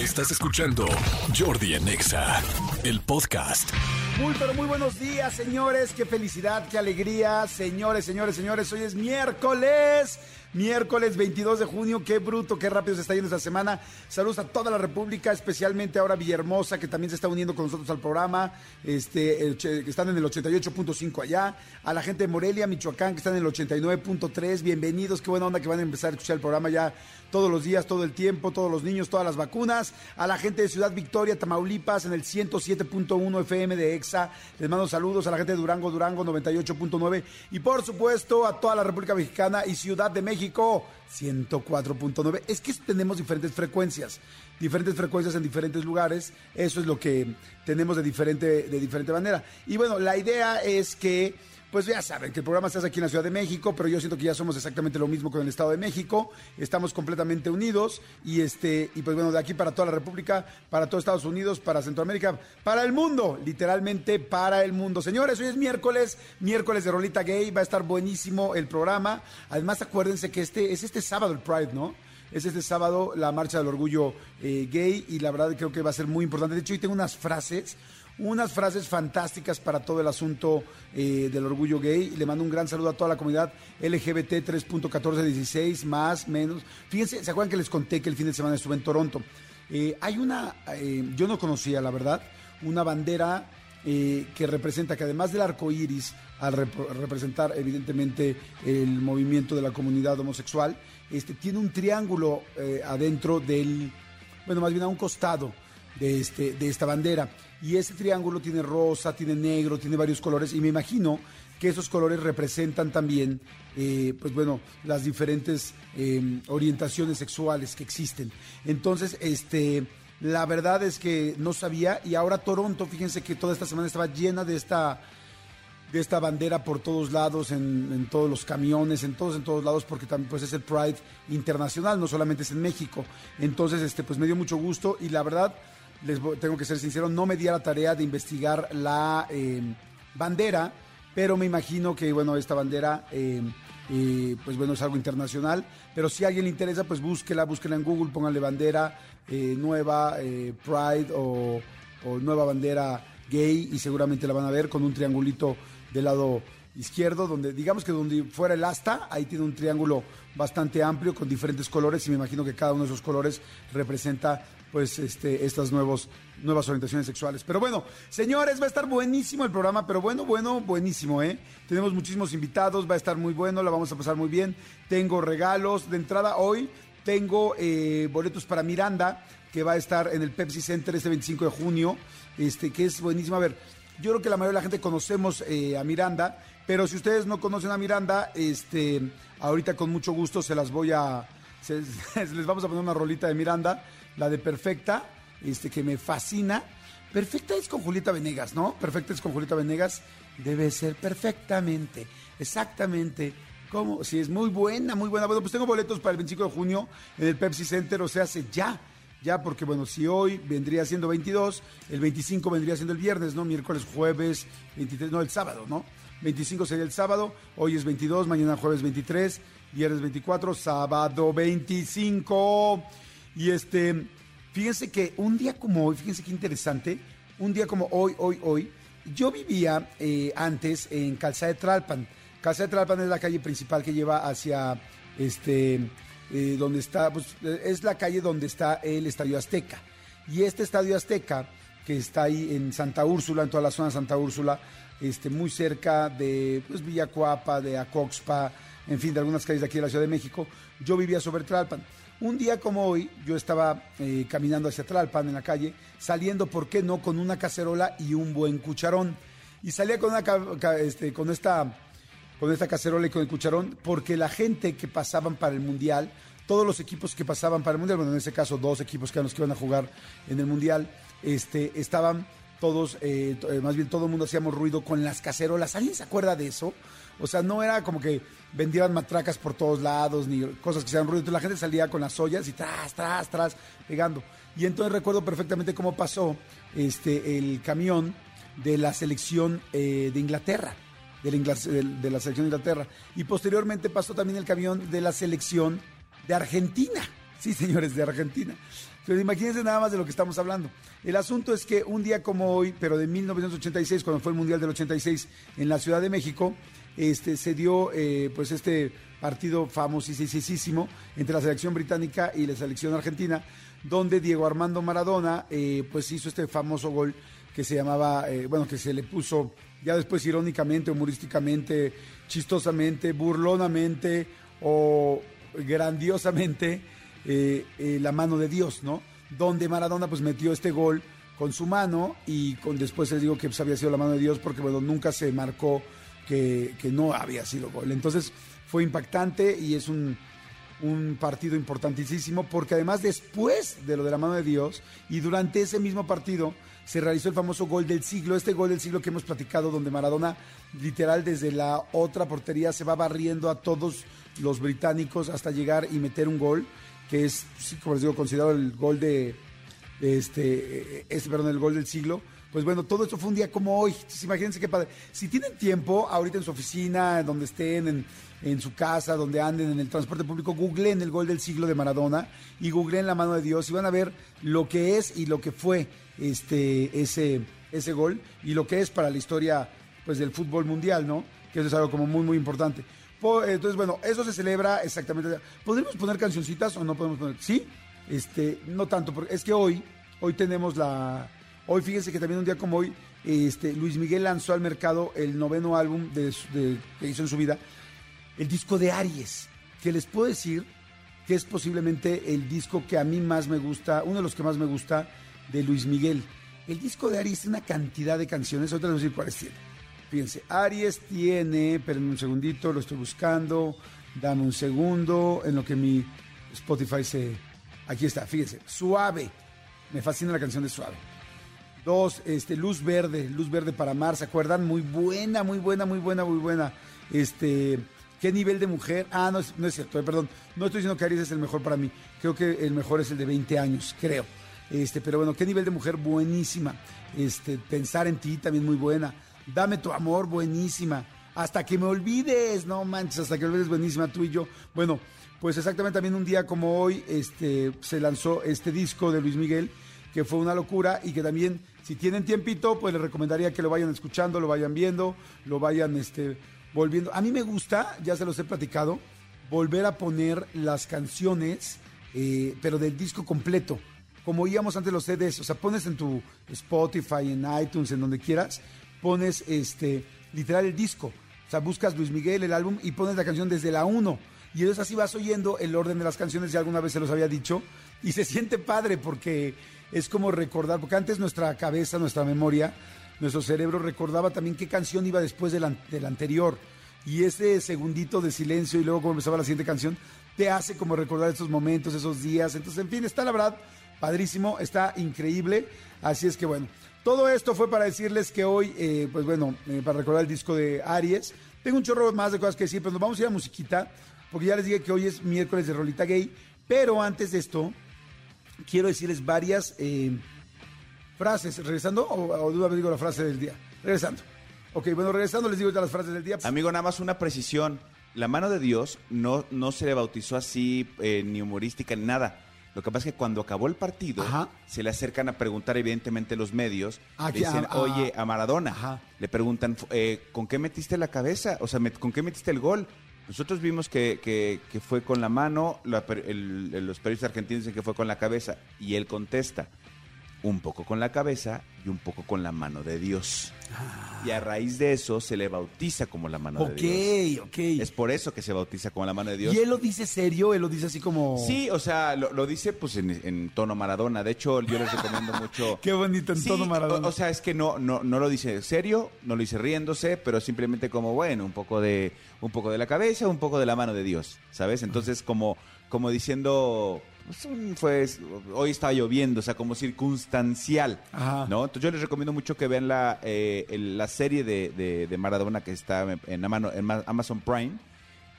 Estás escuchando Jordi Anexa, el podcast. Muy, pero muy buenos días, señores. Qué felicidad, qué alegría. Señores, señores, señores, hoy es miércoles. Miércoles 22 de junio, qué bruto, qué rápido se está yendo esta semana. Saludos a toda la República, especialmente ahora Villahermosa, que también se está uniendo con nosotros al programa, este, que están en el 88.5 allá. A la gente de Morelia, Michoacán, que están en el 89.3. Bienvenidos, qué buena onda que van a empezar a escuchar el programa ya todos los días, todo el tiempo, todos los niños, todas las vacunas. A la gente de Ciudad Victoria, Tamaulipas, en el 107.1 FM de EXA. Les mando saludos a la gente de Durango, Durango 98.9. Y por supuesto a toda la República Mexicana y Ciudad de México. México 104.9. Es que tenemos diferentes frecuencias, diferentes frecuencias en diferentes lugares. Eso es lo que tenemos de diferente, de diferente manera. Y bueno, la idea es que pues ya saben que el programa está aquí en la Ciudad de México, pero yo siento que ya somos exactamente lo mismo con el Estado de México. Estamos completamente unidos y este y pues bueno, de aquí para toda la República, para todo Estados Unidos, para Centroamérica, para el mundo, literalmente para el mundo. Señores, hoy es miércoles, miércoles de Rolita Gay, va a estar buenísimo el programa. Además, acuérdense que este es este sábado el Pride, ¿no? Es este sábado la marcha del orgullo eh, gay y la verdad creo que va a ser muy importante. De hecho, hoy tengo unas frases unas frases fantásticas para todo el asunto eh, del orgullo gay. Le mando un gran saludo a toda la comunidad LGBT 3.1416, más, menos. Fíjense, ¿se acuerdan que les conté que el fin de semana estuve en Toronto? Eh, hay una, eh, yo no conocía, la verdad, una bandera que representa, que además del arco iris, al representar evidentemente el movimiento de la comunidad homosexual, este, tiene un triángulo adentro del, bueno, más bien a un costado de, este, de esta bandera. Y ese triángulo tiene rosa, tiene negro, tiene varios colores y me imagino que esos colores representan también, eh, pues bueno, las diferentes em, orientaciones sexuales que existen. Entonces, este, la verdad es que no sabía y ahora Toronto, fíjense que toda esta semana estaba llena de esta de esta bandera por todos lados, en, todos los camiones, en todos, en todos lados, porque también pues es el Pride internacional, no solamente es en México. Entonces, este, pues me dio mucho gusto y la verdad, les tengo que ser sincero, no me di a la tarea de investigar la em, bandera, pero me imagino que, bueno, esta bandera, em, eh, pues bueno, es algo internacional, pero si a alguien le interesa, pues búsquela, búsquela en Google, pónganle bandera eh, nueva, eh, Pride o, o nueva bandera gay y seguramente la van a ver con un triangulito del lado izquierdo, donde digamos que donde fuera el asta, ahí tiene un triángulo bastante amplio con diferentes colores y me imagino que cada uno de esos colores representa pues este, estas nuevos, nuevas orientaciones sexuales. Pero bueno, señores, va a estar buenísimo el programa, pero bueno, bueno, buenísimo, ¿eh? Tenemos muchísimos invitados, va a estar muy bueno, la vamos a pasar muy bien. Tengo regalos de entrada hoy, tengo eh, boletos para Miranda, que va a estar en el Pepsi Center este 25 de junio, este, que es buenísimo. A ver, yo creo que la mayoría de la gente conocemos eh, a Miranda, pero si ustedes no conocen a Miranda, este, ahorita con mucho gusto se las voy a... les vamos a poner una rolita de Miranda la de Perfecta, este, que me fascina. Perfecta es con Julieta Venegas, ¿no? Perfecta es con Julieta Venegas. Debe ser perfectamente, exactamente. como Sí, es muy buena, muy buena. Bueno, pues tengo boletos para el 25 de junio en el Pepsi Center, o sea, hace ya. Ya, porque bueno, si hoy vendría siendo 22, el 25 vendría siendo el viernes, ¿no? Miércoles, jueves, 23, no, el sábado, ¿no? 25 sería el sábado, hoy es 22, mañana jueves 23, viernes 24, sábado 25. Y este, fíjense que un día como hoy, fíjense qué interesante, un día como hoy, hoy, hoy, yo vivía eh, antes en Calzada de Tralpan. Calzada de Tralpan es la calle principal que lleva hacia este, eh, donde está, pues es la calle donde está el Estadio Azteca. Y este Estadio Azteca, que está ahí en Santa Úrsula, en toda la zona de Santa Úrsula, este, muy cerca de pues, Villacuapa, de Acoxpa, en fin, de algunas calles de aquí de la Ciudad de México, yo vivía sobre Tralpan. Un día como hoy, yo estaba eh, caminando hacia Tlalpan en la calle, saliendo, ¿por qué no?, con una cacerola y un buen cucharón. Y salía con, una, este, con, esta, con esta cacerola y con el cucharón, porque la gente que pasaban para el Mundial, todos los equipos que pasaban para el Mundial, bueno, en ese caso dos equipos que eran los que iban a jugar en el Mundial, este, estaban todos, eh, eh, más bien todo el mundo hacíamos ruido con las cacerolas. ¿Alguien se acuerda de eso? O sea, no era como que vendían matracas por todos lados, ni cosas que hacían ruido. Entonces la gente salía con las ollas y tras, tras, tras, pegando. Y entonces recuerdo perfectamente cómo pasó este, el camión de la selección eh, de Inglaterra. De la, de la selección de Inglaterra. Y posteriormente pasó también el camión de la selección de Argentina. Sí, señores, de Argentina. Pero imagínense nada más de lo que estamos hablando. El asunto es que un día como hoy, pero de 1986, cuando fue el Mundial del 86 en la Ciudad de México, este, se dio eh, pues este partido famosísimo entre la selección británica y la selección argentina, donde Diego Armando Maradona eh, pues hizo este famoso gol que se llamaba, eh, bueno, que se le puso ya después irónicamente, humorísticamente, chistosamente, burlonamente o grandiosamente la mano de Dios, ¿no? Donde Maradona pues metió este gol con su mano y con después les digo que pues, había sido la mano de Dios porque bueno, nunca se marcó que, no había sido gol. Entonces fue impactante y es un partido importantísimo porque además después de lo de la mano de Dios y durante ese mismo partido se realizó el famoso gol del siglo, este gol del siglo que hemos platicado donde Maradona literal desde la otra portería se va barriendo a todos los británicos hasta llegar y meter un gol que es, como les digo, considerado el gol de, este, este, perdón, el gol del siglo pues bueno, todo esto fue un día como hoy. imagínense qué padre. Si tienen tiempo, ahorita en su oficina, donde estén, en, su casa, donde anden, en el transporte público, googleen el gol del siglo de Maradona y googleen la mano de Dios y van a ver lo que es y lo que fue este, ese, ese gol y lo que es para la historia pues, del fútbol mundial, ¿no? Que eso es algo como muy, muy importante. Entonces, bueno, eso se celebra exactamente. ¿Podríamos poner cancioncitas o no podemos poner? Sí, este, no tanto, porque es que hoy, hoy tenemos la Hoy fíjense que también un día como hoy, este, Luis Miguel lanzó al mercado el noveno álbum que hizo en su vida, el disco de Aries, que les puedo decir que es posiblemente el disco que a mí más me gusta, uno de los que más me gusta de Luis Miguel. El disco de Aries tiene una cantidad de canciones, ahorita les voy a decir cuáles tiene. Fíjense, Aries tiene, espérenme un segundito, lo estoy buscando, dame un segundo, en lo que mi Spotify se... Aquí está, fíjense, Suave, me fascina la canción de Suave. Dos, este, Luz Verde, Luz Verde para Mar, ¿se acuerdan? Muy buena, muy buena, muy buena, muy buena. Este, ¿qué nivel de mujer? Ah, no no es cierto, eh, perdón. No estoy diciendo que Aries es el mejor para mí. Creo que el mejor es el de 20 años, creo. Este, pero bueno, ¿qué nivel de mujer? Buenísima. Este, pensar en ti también muy buena. Dame tu amor, buenísima. Hasta que me olvides, no manches, hasta que me olvides, buenísima tú y yo. Bueno, pues exactamente también un día como hoy, este, se lanzó este disco de Luis Miguel que fue una locura y que también, si tienen tiempito, pues les recomendaría que lo vayan escuchando, lo vayan viendo, lo vayan este, volviendo. A mí me gusta, ya se los he platicado, volver a poner las canciones, eh, pero del disco completo. Como oíamos antes los CDs, o sea, pones en tu Spotify, en iTunes, en donde quieras, pones este, literal el disco. O sea, buscas Luis Miguel, el álbum, y pones la canción desde la 1. Y entonces así vas oyendo el orden de las canciones, ya alguna vez se los había dicho, y se siente padre porque es como recordar, porque antes nuestra cabeza, nuestra memoria, nuestro cerebro recordaba también qué canción iba después de la, anterior. Y ese segundito de silencio y luego como empezaba la siguiente canción, te hace como recordar esos momentos, esos días. Entonces, en fin, está la verdad padrísimo, está increíble. Así es que bueno, todo esto fue para decirles que hoy, eh, pues bueno, eh, para recordar el disco de Aries. Tengo un chorro más de cosas que decir, pero nos vamos a ir a musiquita, porque ya les dije que hoy es miércoles de Rolita Gay. Pero antes de esto, quiero decirles varias eh, frases. ¿Regresando o, o de digo la frase del día? Regresando. Ok, bueno, regresando les digo ya las frases del día. Amigo, nada más una precisión. La mano de Dios no, no se le bautizó así, eh, ni humorística, ni nada. Lo que pasa es que cuando acabó el partido, se le acercan a preguntar, evidentemente, los medios. Ah, dicen, oye, a Maradona. Le preguntan, eh, ¿con qué metiste la cabeza? O sea, ¿con qué metiste el gol? Nosotros vimos que, que, fue con la mano, los periodistas argentinos dicen que fue con la cabeza, y él contesta, un poco con la cabeza y un poco con la mano de Dios. Ah. Y a raíz de eso se le bautiza como la mano de Dios. Ok, ok. Es por eso que se bautiza como la mano de Dios. ¿Y él lo dice serio? ¿Él lo dice así como...? Sí, o sea, lo, dice pues en, tono Maradona. De hecho, yo les recomiendo mucho... Qué bonito, en tono Maradona. O, o, sea, es que no, no, no lo dice serio, no lo dice riéndose, pero simplemente como, bueno, un poco de, un poco de la cabeza, un poco de la mano de Dios, ¿sabes? Entonces, como, como diciendo fue, hoy está lloviendo, o sea, como circunstancial, ¿no? Entonces yo les recomiendo mucho que vean la, eh, la serie de, de, Maradona que está en, Amazon Prime.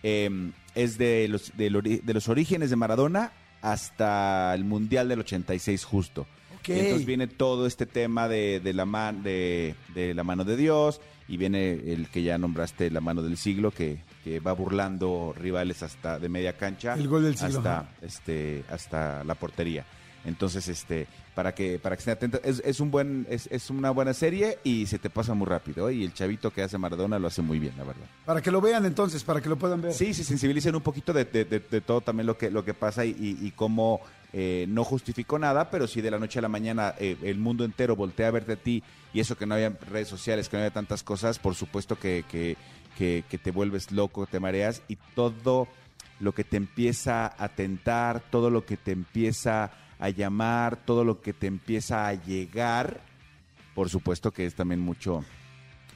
Em, es de los, de, los orígenes de Maradona hasta el Mundial del 86 justo. Entonces viene todo este tema de, de la, man, de, de la mano de Dios y viene el que ya nombraste la mano del siglo que, que va burlando rivales hasta de media cancha el gol del siglo, hasta este hasta la portería. Entonces este para que para que estén atentos es, es un buen es, es, una buena serie y se te pasa muy rápido ¿eh? y el chavito que hace Maradona lo hace muy bien la verdad. Para que lo vean entonces para que lo puedan ver. Sí se sensibilicen un poquito de, de, de, todo también lo que lo que pasa y, y, y cómo eh, no justificó nada, pero si de la noche a la mañana eh, el mundo entero voltea a verte a ti y eso que no había redes sociales, que no había tantas cosas, por supuesto que, que, que, que te vuelves loco, te mareas y todo lo que te empieza a tentar, todo lo que te empieza a llamar, todo lo que te empieza a llegar, por supuesto que es también mucho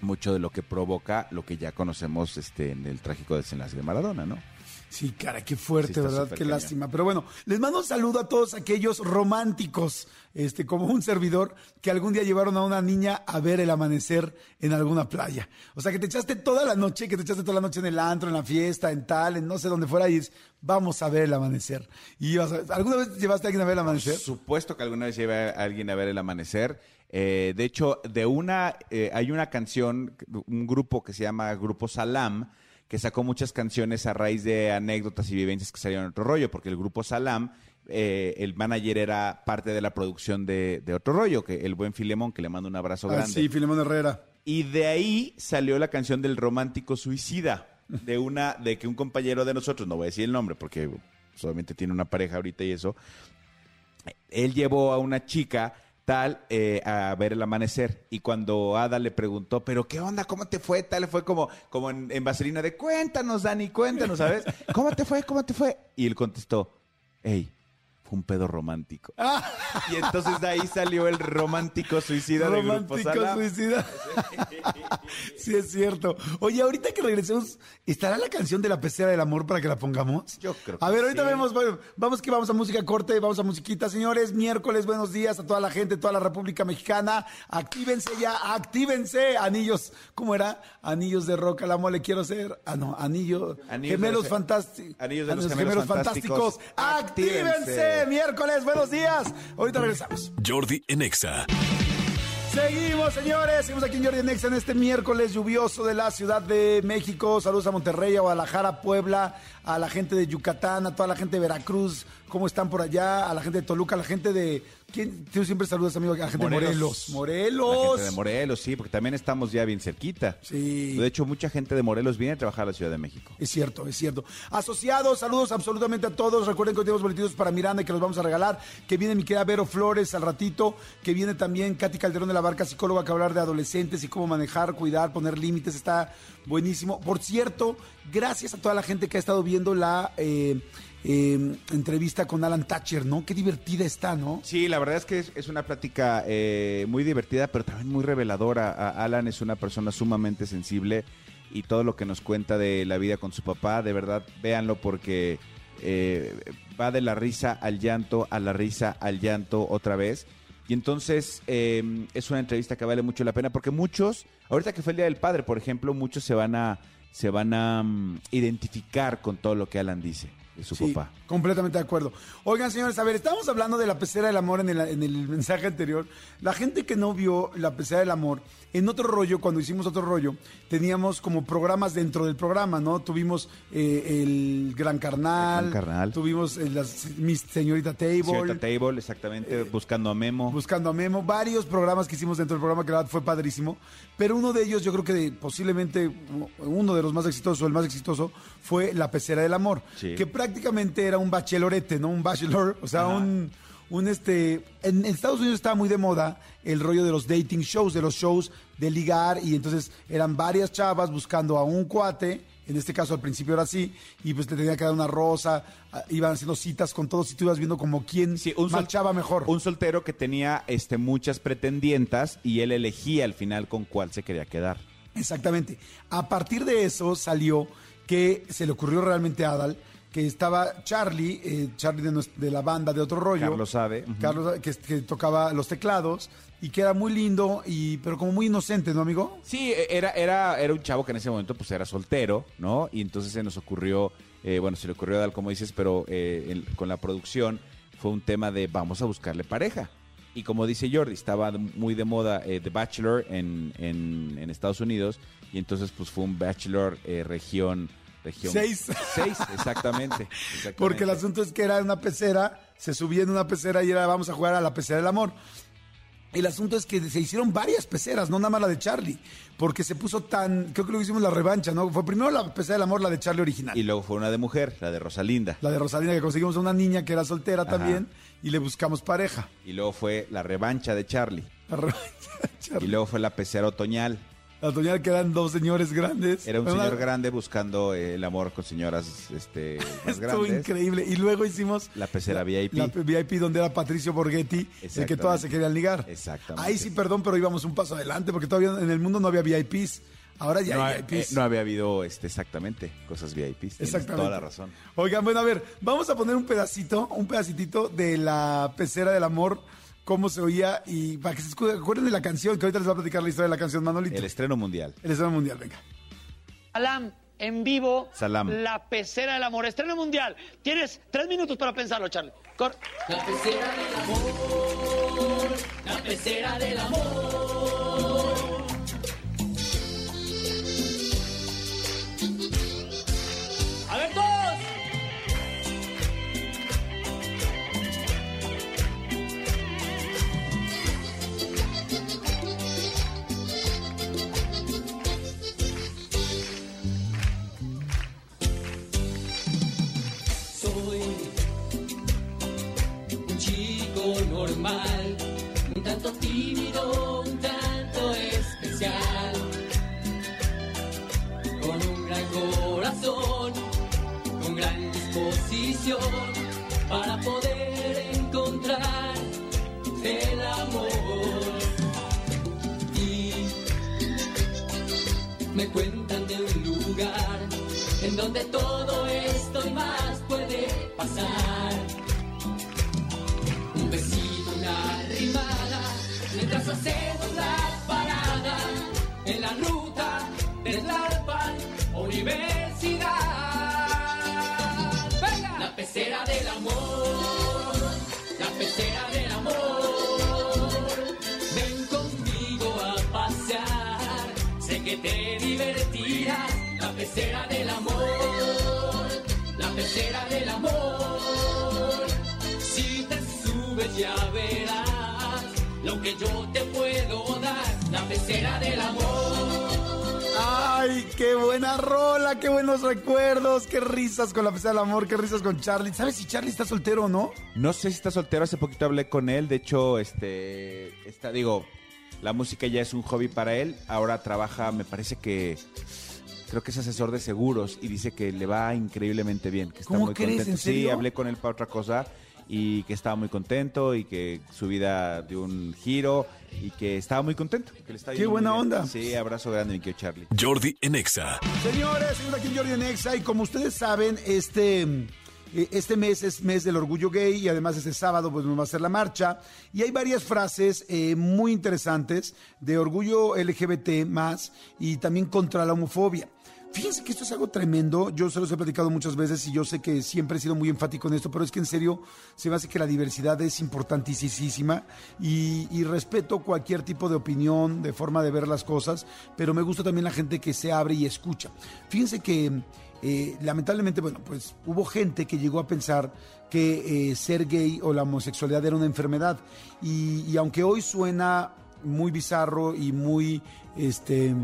mucho de lo que provoca lo que ya conocemos este en el trágico desenlace de Maradona, ¿no? Sí, cara, qué fuerte, ¿verdad? Qué lástima. Pero bueno, les mando un saludo a todos aquellos románticos, este, como un servidor, que algún día llevaron a una niña a ver el amanecer en alguna playa. O sea, que te echaste toda la noche, que te echaste toda la noche en el antro, en la fiesta, en tal, en no sé dónde fuera, y es, vamos a ver el amanecer. Y ¿Alguna vez llevaste a alguien a ver el amanecer? Por supuesto que alguna vez llevé a alguien a ver el amanecer. Eh, de hecho, de una, eh, hay una canción, un grupo que se llama Grupo Salam, que sacó muchas canciones a raíz de anécdotas y vivencias que salieron en otro rollo, porque el grupo Salam, eh, el manager era parte de la producción de, otro rollo, que el buen Filemón, que le mando un abrazo ah, grande. Sí, Filemón Herrera. Y de ahí salió la canción del romántico suicida, de una, de que un compañero de nosotros, no voy a decir el nombre porque solamente tiene una pareja ahorita y eso, él llevó a una chica tal eh, a ver el amanecer. Y cuando Ada le preguntó, pero qué onda, cómo te fue, tal, fue como, como en, en vaselina de cuéntanos, Dani, cuéntanos, ¿sabes? ¿Cómo te fue? ¿Cómo te fue? Y él contestó, hey, fue un pedo romántico. Y entonces de ahí salió el romántico suicida de Grupo Romántico suicida. sí, es cierto. Oye, ahorita que regresemos, ¿estará la canción de la pecera del amor para que la pongamos? Yo creo que A ver, ahorita vemos, vamos que vamos a música corte, vamos a musiquita, señores. Miércoles, buenos días a toda la gente, toda la República Mexicana. Actívense ya, actívense. Anillos, ¿cómo era? Anillos de roca, la mole quiero ser. Ah, no, anillo. gemelos fantásticos. Anillos de los gemelos, fantásticos. Actívense miércoles, buenos días. Ahorita regresamos. Jordi Enexa. Seguimos, señores. Seguimos aquí en Jordi Nexa en este miércoles lluvioso de la Ciudad de México. Saludos a Monterrey, a Guadalajara, Puebla, a la gente de Yucatán, a toda la gente de Veracruz. ¿Cómo están por allá? A la gente de Toluca, a la gente de ¿Quién? Tú siempre saludas, amigo, a la gente Morelos. de Morelos. Morelos. La gente de Morelos, sí, porque también estamos ya bien cerquita. Sí. De hecho, mucha gente de Morelos viene a trabajar a la Ciudad de México. Es cierto, es cierto. Asociados, saludos absolutamente a todos. Recuerden que tenemos boletitos para Miranda y que los vamos a regalar. Que viene mi querida Vero Flores al ratito. Que viene también Katy Calderón de la Barca, psicóloga, que va a hablar de adolescentes y cómo manejar, cuidar, poner límites. Está buenísimo. Por cierto, gracias a toda la gente que ha estado viendo la... Eh, eh, entrevista con Alan Thatcher, ¿no? Qué divertida está, ¿no? Sí, la verdad es que es, una plática eh, muy divertida, pero también muy reveladora. Alan es una persona sumamente sensible y todo lo que nos cuenta de la vida con su papá, de verdad, véanlo porque eh, va de la risa al llanto, a la risa al llanto otra vez. Y entonces em, es una entrevista que vale mucho la pena porque muchos, ahorita que fue el Día del Padre, por ejemplo, muchos se van a, se van a mm, identificar con todo lo que Alan dice de su papá. Completamente de acuerdo. Oigan, señores, a ver, estábamos hablando de la pecera del amor en el, en el mensaje anterior. La gente que no vio la pecera del amor, en otro rollo, cuando hicimos otro rollo, teníamos como programas dentro del programa, ¿no? Tuvimos eh, el Gran Carnal. Carnal. Tuvimos eh, las, Miss Señorita Table. Señorita Table, exactamente, eh, Buscando a Memo. Buscando a Memo. Varios programas que hicimos dentro del programa que la verdad fue padrísimo. Pero uno de ellos, yo creo que posiblemente uno de los más exitosos, el más exitoso, fue La Pecera del Amor. Que prácticamente era un bachelorete, ¿no? Un bachelor, o sea, un, un este... En, Estados Unidos estaba muy de moda el rollo de los dating shows, de los shows de ligar, y entonces eran varias chavas buscando a un cuate, en este caso al principio era así, y pues te tenía que dar una rosa, ah, iban haciendo citas con todos y tú ibas viendo como quién sí, un marchaba mejor. Un soltero que tenía este, muchas pretendientas y él elegía al final con cuál se quería quedar. Exactamente. A partir de eso salió que se le ocurrió realmente a Adal que estaba Charlie, eh, Charlie de, la banda de otro rollo. Carlos sabe. Carlos, que, que, tocaba los teclados y que era muy lindo, y pero como muy inocente, ¿no, amigo? Sí, e, era, era, era un chavo que en ese momento pues era soltero, ¿no? Y entonces se nos ocurrió, eh, bueno, se le ocurrió a Adal, como dices, pero eh, con la producción fue un tema de vamos a buscarle pareja. Y como dice Jordi, estaba muy de moda eh, The Bachelor en, en, Estados Unidos y entonces pues fue un Bachelor eh, región... Región Seis. Seis, exactamente, Porque el asunto es que era una pecera, se subía en una pecera y era vamos a jugar a la pecera del amor. El asunto es que se hicieron varias peceras, no nada más la de Charlie, porque se puso tan, creo que lo hicimos la revancha, ¿no? Fue primero la pecera del amor, la de Charlie original. Y luego fue una de mujer, la de Rosalinda. La de Rosalinda, que conseguimos una niña que era soltera también y le buscamos pareja. Y luego fue la revancha de Charlie. La revancha de Charlie. Y luego fue la pecera otoñal. La que eran dos señores grandes. Era un señor grande buscando el amor con señoras este, más Estuvo increíble. Y luego hicimos... La pecera VIP. La VIP donde era Patricio Borghetti, el que todas se querían ligar. Exactamente. Ahí sí, perdón, pero íbamos un paso adelante porque todavía en el mundo no había VIPs. Ahora ya no, hay VIPs. Eh, no había habido este, exactamente cosas VIPs. Exactamente. toda la razón. Oigan, bueno, a ver, vamos a poner un pedacito, un pedacitito de la pecera del amor cómo se oía y para que se acuerden de la canción, que ahorita les voy a platicar la historia de la canción Manolito. El estreno mundial. El estreno mundial, venga. Salam, en vivo. Salam. La pecera del amor. Estreno mundial. Tienes tres minutos para pensarlo, Charlie. La pecera del amor. La pecera del amor. Tímido, un tanto especial, con un gran corazón, con gran disposición para poder encontrar el amor. Y me cuentan de un lugar en donde todo esto y más puede pasar. Mientras hacemos la parada en la ruta de Tlalpan, Universidad. ¡Venga! La pecera del amor, la pecera del amor. Ven conmigo a pasear, sé que te divertirás. La pecera del amor, la pecera del amor. Que yo te puedo dar, la pecera del amor. Ay, qué buena rola, qué buenos recuerdos, qué risas con la pecera del amor, qué risas con Charlie. ¿Sabes si Charlie está soltero o no? No sé si está soltero, hace poquito hablé con él, de hecho, este, está, digo, la música ya es un hobby para él, ahora trabaja, me parece que creo que es asesor de seguros y dice que le va increíblemente bien, que está muy contento. Sí, hablé con él para otra cosa y que estaba muy contento y que su vida dio un giro y que estaba muy contento. Qué buena onda. Sí, abrazo grande, mi querido Charlie. Jordi Enexa. Señores, seguimos aquí en Jordi Enexa y como ustedes saben, este... Eh, este mes es mes del orgullo gay y además este sábado pues nos va a hacer la marcha y hay varias frases eh, muy interesantes de orgullo LGBT más y también contra la homofobia. Fíjense que esto es algo tremendo. Yo se los he platicado muchas veces y yo sé que siempre he sido muy enfático en esto, pero es que en serio se me hace que la diversidad es importantísima y, respeto cualquier tipo de opinión, de forma de ver las cosas, pero me gusta también la gente que se abre y escucha. Fíjense que eh, lamentablemente, bueno, pues hubo gente que llegó a pensar que eh, ser gay o la homosexualidad era una enfermedad y, y aunque hoy suena muy bizarro y muy, este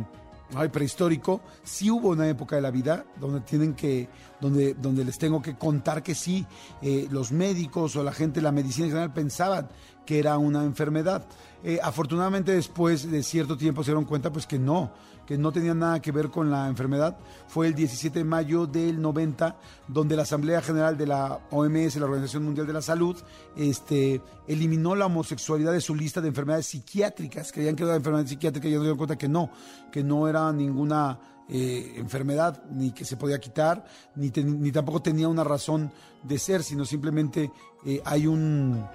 ay, prehistórico, sí hubo una época de la vida donde tienen que, donde, donde les tengo que contar que sí, eh, los médicos o la gente, la medicina en general pensaban que era una enfermedad. Eh, afortunadamente después de cierto tiempo se dieron cuenta pues que no, que no tenía nada que ver con la enfermedad. Fue el 17 de mayo del 90 donde la Asamblea General de la OMS, la Organización Mundial de la Salud, este, eliminó la homosexualidad de su lista de enfermedades psiquiátricas. Creían que era una enfermedad psiquiátrica y ellos se dieron cuenta que no, que no era ninguna eh, enfermedad, ni que se podía quitar, ni, ni, tampoco tenía una razón de ser, sino simplemente eh, hay un,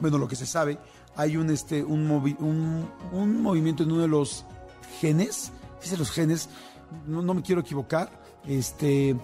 bueno, lo que se sabe, hay un, este, un, un, movimiento en uno de los genes, dice los genes, no, me quiero equivocar, este,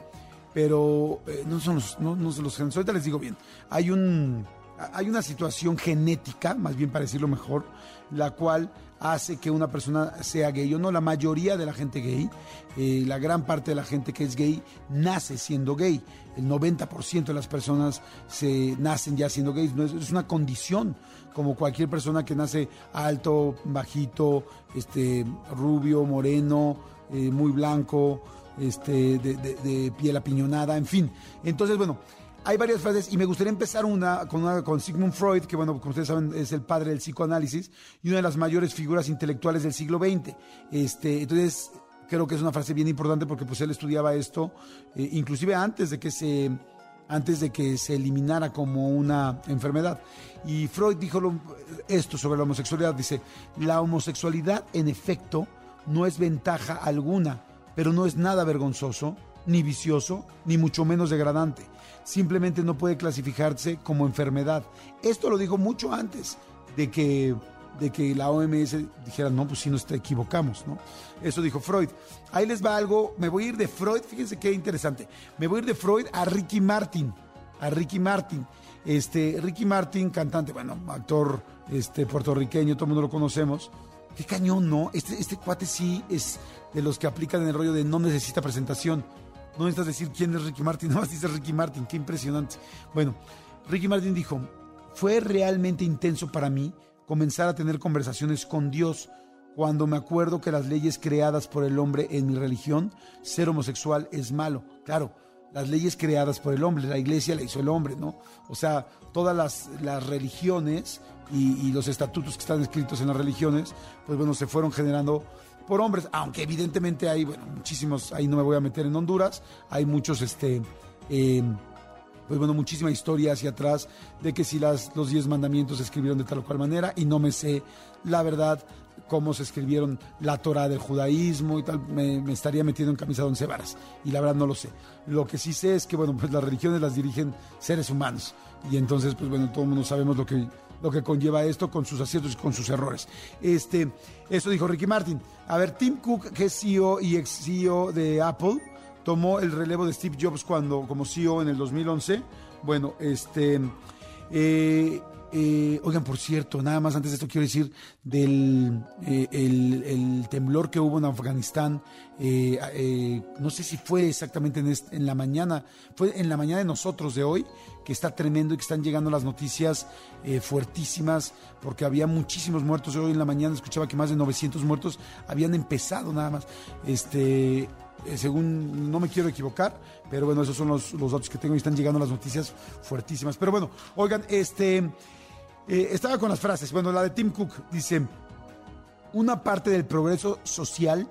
pero eh, no, son los, no, son los genes, ahorita les digo bien, hay un hay una situación genética, más bien para decirlo mejor, la cual hace que una persona sea gay o no. La mayoría de la gente gay, eh, la gran parte de la gente que es gay, nace siendo gay. El 90% de las personas se nacen ya siendo gays. No, es, una condición, como cualquier persona que nace alto, bajito, este, rubio, moreno, eh, muy blanco, este, de, de piel apiñonada, en fin. Entonces, bueno, hay varias frases y me gustaría empezar una con, una con Sigmund Freud, que bueno, como ustedes saben es el padre del psicoanálisis y una de las mayores figuras intelectuales del siglo XX. Este, entonces, creo que es una frase bien importante porque pues él estudiaba esto eh, inclusive antes de que se antes de que se eliminara como una enfermedad. Y Freud dijo esto sobre la homosexualidad, dice, la homosexualidad en efecto no es ventaja alguna, pero no es nada vergonzoso, ni vicioso, ni mucho menos degradante simplemente no puede clasificarse como enfermedad. Esto lo dijo mucho antes de que, de que la OMS dijera, no, pues si nos equivocamos, ¿no? Eso dijo Freud. Ahí les va algo, me voy a ir de Freud, fíjense qué interesante, me voy a ir de Freud a Ricky Martin, a Ricky Martin. Este, Ricky Martin, cantante, bueno, actor este, puertorriqueño, todo el mundo lo conocemos. Qué cañón, ¿no? Este, este cuate sí es de los que aplican el rollo de no necesita presentación. No necesitas decir quién es Ricky Martin, nada más dices Ricky Martin, qué impresionante. Bueno, Ricky Martin dijo, fue realmente intenso para mí comenzar a tener conversaciones con Dios cuando me acuerdo que las leyes creadas por el hombre en mi religión, ser homosexual es malo. Claro, las leyes creadas por el hombre, la iglesia la hizo el hombre, ¿no? O sea, todas las, las religiones y, y, los estatutos que están escritos en las religiones, pues bueno, se fueron generando por hombres, aunque evidentemente hay, bueno, muchísimos, ahí no me voy a meter en Honduras, hay muchos, este, em, pues bueno, muchísima historia hacia atrás de que si las, los diez mandamientos se escribieron de tal o cual manera y no me sé la verdad cómo se escribieron la Torah del judaísmo y tal, me, estaría metiendo en camisa de once varas y la verdad no lo sé. Lo que sí sé es que, bueno, pues las religiones las dirigen seres humanos y entonces, pues bueno, todo el mundo sabemos lo que lo que conlleva esto con sus aciertos y con sus errores. Este, eso dijo Ricky Martin. A ver, Tim Cook, que es CEO y ex CEO de Apple, tomó el relevo de Steve Jobs cuando como CEO en el 2011. Bueno, este eh, eh, oigan, por cierto, nada más antes de esto quiero decir del eh, el, temblor que hubo en Afganistán. No sé si fue exactamente en, en, la mañana, fue en la mañana de nosotros de hoy, que está tremendo y que están llegando las noticias fuertísimas, porque había muchísimos muertos. Hoy en la mañana escuchaba que más de 900 muertos habían empezado nada más. Este, según no me quiero equivocar, pero bueno, esos son los, los datos que tengo y están llegando las noticias fuertísimas. Pero bueno, oigan, este. Eh, estaba con las frases. Bueno, la de Tim Cook dice, una parte del progreso social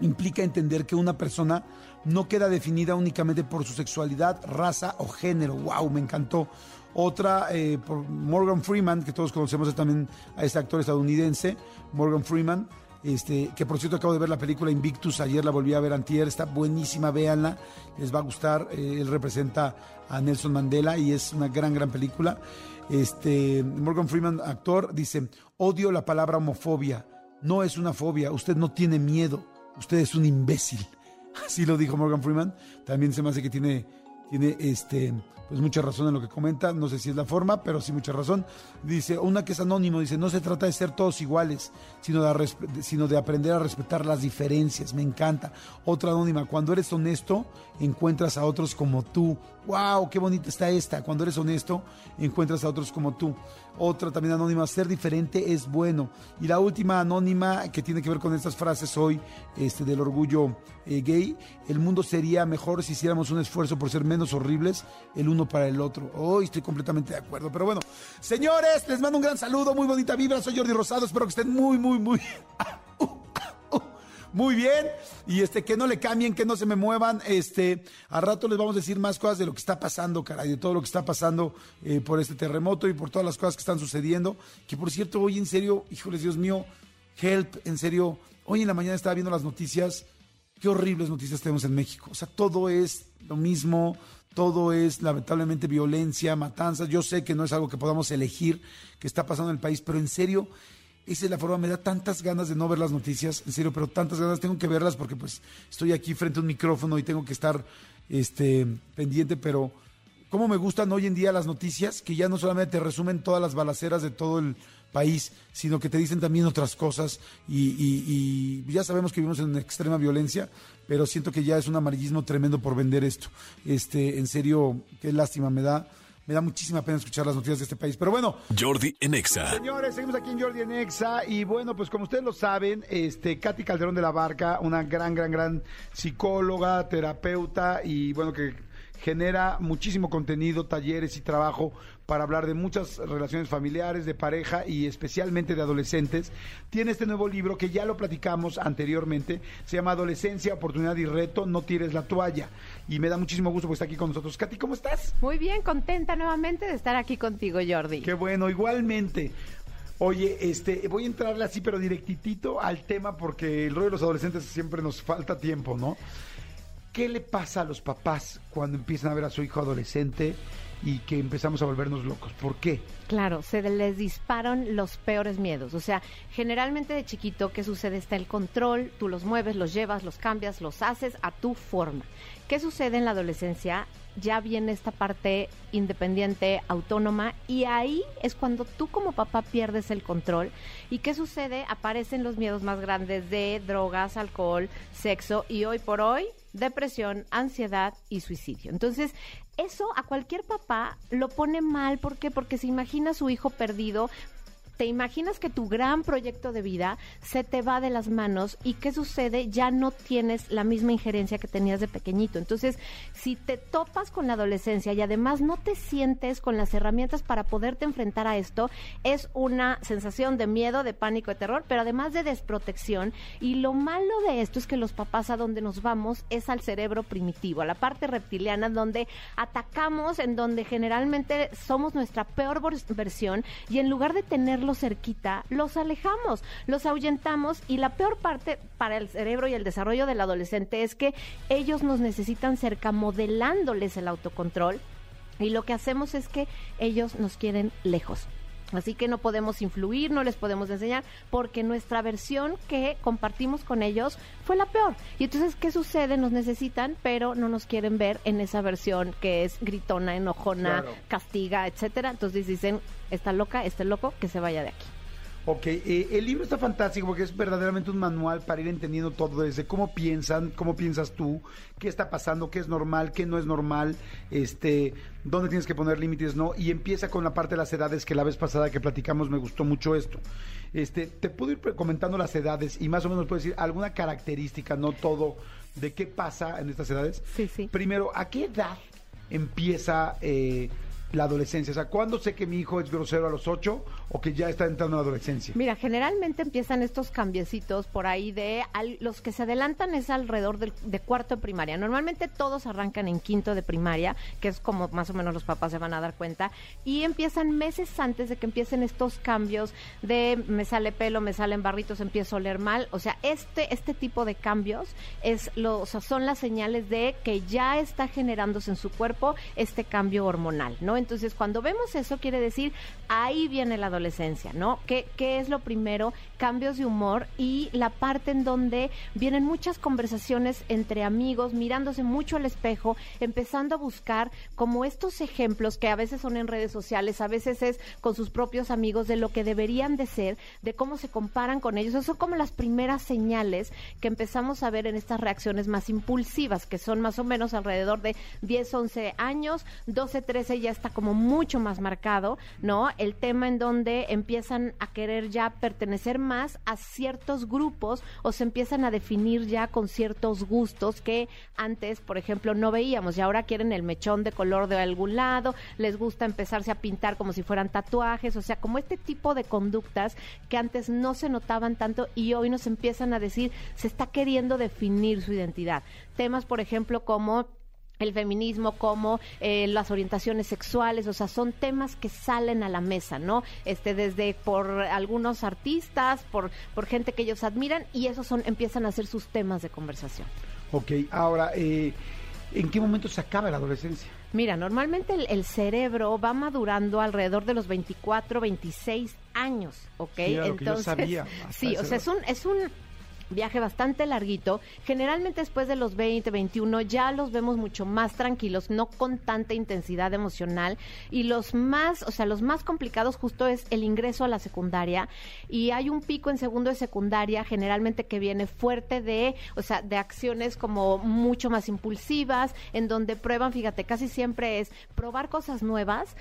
implica entender que una persona no queda definida únicamente por su sexualidad, raza o género. ¡Wow! Me encantó. Otra eh, por Morgan Freeman, que todos conocemos también a este actor estadounidense, Morgan Freeman, este, que por cierto acabo de ver la película Invictus, ayer la volví a ver antier, está buenísima, véanla, les va a gustar, eh, él representa a Nelson Mandela y es una gran, gran película. Este, Morgan Freeman, actor, dice, odio la palabra homofobia. No es una fobia, usted no tiene miedo, usted es un imbécil. Así lo dijo Morgan Freeman. También se me hace que tiene, tiene este, pues mucha razón en lo que comenta, no sé si es la forma, pero sí mucha razón. Dice, una que es anónimo, dice, no se trata de ser todos iguales, sino de, sino de aprender a respetar las diferencias, me encanta. Otra anónima, cuando eres honesto, encuentras a otros como tú. ¡Wow! ¡Qué bonita está esta! Cuando eres honesto, encuentras a otros como tú. Otra también anónima, ser diferente es bueno. Y la última anónima, que tiene que ver con estas frases hoy, este, del orgullo eh, gay, el mundo sería mejor si hiciéramos un esfuerzo por ser menos horribles el uno para el otro. Hoy estoy completamente de acuerdo. Pero bueno, señores, les mando un gran saludo, muy bonita vibra. Soy Jordi Rosado, espero que estén muy, muy, muy... Muy bien. Y este, que no le cambien, que no se me muevan. Este, a rato les vamos a decir más cosas de lo que está pasando, caray, de todo lo que está pasando eh, por este terremoto y por todas las cosas que están sucediendo. Que por cierto, hoy en serio, híjoles, Dios mío, help, en serio. Hoy en la mañana estaba viendo las noticias. Qué horribles noticias tenemos en México. O sea, todo es lo mismo todo es lamentablemente violencia, matanzas. Yo sé que no es algo que podamos elegir que está pasando en el país, pero en serio, esa es la forma, me da tantas ganas de no ver las noticias, en serio, pero tantas ganas, tengo que verlas porque pues estoy aquí frente a un micrófono y tengo que estar este, pendiente, pero cómo me gustan hoy en día las noticias, que ya no solamente te resumen todas las balaceras de todo el país, sino que te dicen también otras cosas y, y, ya sabemos que vivimos en extrema violencia, pero siento que ya es un amarillismo tremendo por vender esto. Este, en serio, qué lástima me da. Me da muchísima pena escuchar las noticias de este país. Pero bueno. Jordi Enexa. Señores, seguimos aquí en Jordi Enexa. Y bueno, pues como ustedes lo saben, este, Katy Calderón de la Barca, una gran, gran, gran psicóloga, terapeuta y bueno, que genera muchísimo contenido, talleres y trabajo para hablar de muchas relaciones familiares, de pareja y especialmente de adolescentes. Tiene este nuevo libro que ya lo platicamos anteriormente, se llama Adolescencia, Oportunidad y Reto, no tires la toalla. Y me da muchísimo gusto pues estar aquí con nosotros. Katy, ¿cómo estás? Muy bien, contenta nuevamente de estar aquí contigo, Jordi. Qué bueno, igualmente. Oye, este, voy a entrarle así, pero directitito al tema porque el rollo de los adolescentes siempre nos falta tiempo, ¿no? ¿Qué le pasa a los papás cuando empiezan a ver a su hijo adolescente y que empezamos a volvernos locos? ¿Por qué? Claro, se les disparan los peores miedos. O sea, generalmente de chiquito, ¿qué sucede? Está el control, tú los mueves, los llevas, los cambias, los haces a tu forma. ¿Qué sucede en la adolescencia? Ya viene esta parte independiente, autónoma, y ahí es cuando tú como papá pierdes el control. ¿Y qué sucede? Aparecen los miedos más grandes de drogas, alcohol, sexo, y hoy por hoy depresión, ansiedad y suicidio. Entonces, eso a cualquier papá lo pone mal. ¿Por qué? Porque se imagina su hijo perdido, te imaginas que tu gran proyecto de vida se te va de las manos y qué sucede, ya no tienes la misma injerencia que tenías de pequeñito. Entonces, si te topas con la adolescencia y además no te sientes con las herramientas para poderte enfrentar a esto, es una sensación de miedo, de pánico, de terror, pero además de desprotección. Y lo malo de esto es que los papás a donde nos vamos es al cerebro primitivo, a la parte reptiliana, donde atacamos, en donde generalmente somos nuestra peor versión y en lugar de tenerlo cerquita, los alejamos, los ahuyentamos y la peor parte para el cerebro y el desarrollo del adolescente es que ellos nos necesitan cerca modelándoles el autocontrol y lo que hacemos es que ellos nos quieren lejos. Así que no podemos influir, no les podemos enseñar, porque nuestra versión que compartimos con ellos fue la peor. Y entonces, ¿qué sucede? Nos necesitan, pero no nos quieren ver en esa versión que es gritona, enojona, castiga, etcétera. Entonces dicen, está loca, este loco, que se vaya de aquí. Ok, eh, el libro está fantástico porque es verdaderamente un manual para ir entendiendo todo desde cómo piensan, cómo piensas tú, qué está pasando, qué es normal, qué no es normal, este, dónde tienes que poner límites, no, y empieza con la parte de las edades que la vez pasada que platicamos me gustó mucho esto. Este, te puedo ir comentando las edades y más o menos puedes decir alguna característica, no todo, de qué pasa en estas edades. Sí, sí. Primero, ¿a qué edad empieza eh, la adolescencia? O sea, ¿cuándo sé que mi hijo es grosero a los ocho o que ya está entrando en la adolescencia? Mira, generalmente empiezan estos cambiecitos por ahí de los que se adelantan es alrededor de cuarto de primaria. Normalmente todos arrancan en quinto de primaria, que es como más o menos los papás se van a dar cuenta, y empiezan meses antes de que empiecen estos cambios de me sale pelo, me salen barritos, empiezo a oler mal. O sea, este, este tipo de cambios es lo, son las señales de que ya está generándose en su cuerpo este cambio hormonal, ¿no? Entonces, cuando vemos eso, quiere decir, ahí viene la adolescencia, ¿no? ¿Qué, ¿Qué es lo primero? Cambios de humor y la parte en donde vienen muchas conversaciones entre amigos, mirándose mucho al espejo, empezando a buscar como estos ejemplos que a veces son en redes sociales, a veces es con sus propios amigos de lo que deberían de ser, de cómo se comparan con ellos. Esas son como las primeras señales que empezamos a ver en estas reacciones más impulsivas, que son más o menos alrededor de 10, 11 años, 12, 13 ya está como mucho más marcado, ¿no? El tema en donde empiezan a querer ya pertenecer más a ciertos grupos o se empiezan a definir ya con ciertos gustos que antes, por ejemplo, no veíamos y ahora quieren el mechón de color de algún lado, les gusta empezarse a pintar como si fueran tatuajes, o sea, como este tipo de conductas que antes no se notaban tanto y hoy nos empiezan a decir se está queriendo definir su identidad. Temas, por ejemplo, como el feminismo como eh, las orientaciones sexuales, o sea, son temas que salen a la mesa, ¿no? Este, desde por algunos artistas, por, por gente que ellos admiran, y esos son, empiezan a ser sus temas de conversación. Ok, ahora, eh, ¿en qué momento se acaba la adolescencia? Mira, normalmente el, cerebro va madurando alrededor de los 24, 26 años, ¿ok? Sí, Entonces, sabía, sí, o sea, es un, es un viaje bastante larguito. Generalmente después de los 20, 21 ya los vemos mucho más tranquilos, no con tanta intensidad emocional. Y los más, o sea, los más complicados justo es el ingreso a la secundaria. Y hay un pico en segundo de secundaria generalmente que viene fuerte de, o sea, de acciones como mucho más impulsivas, en donde prueban, fíjate, casi siempre es probar cosas nuevas,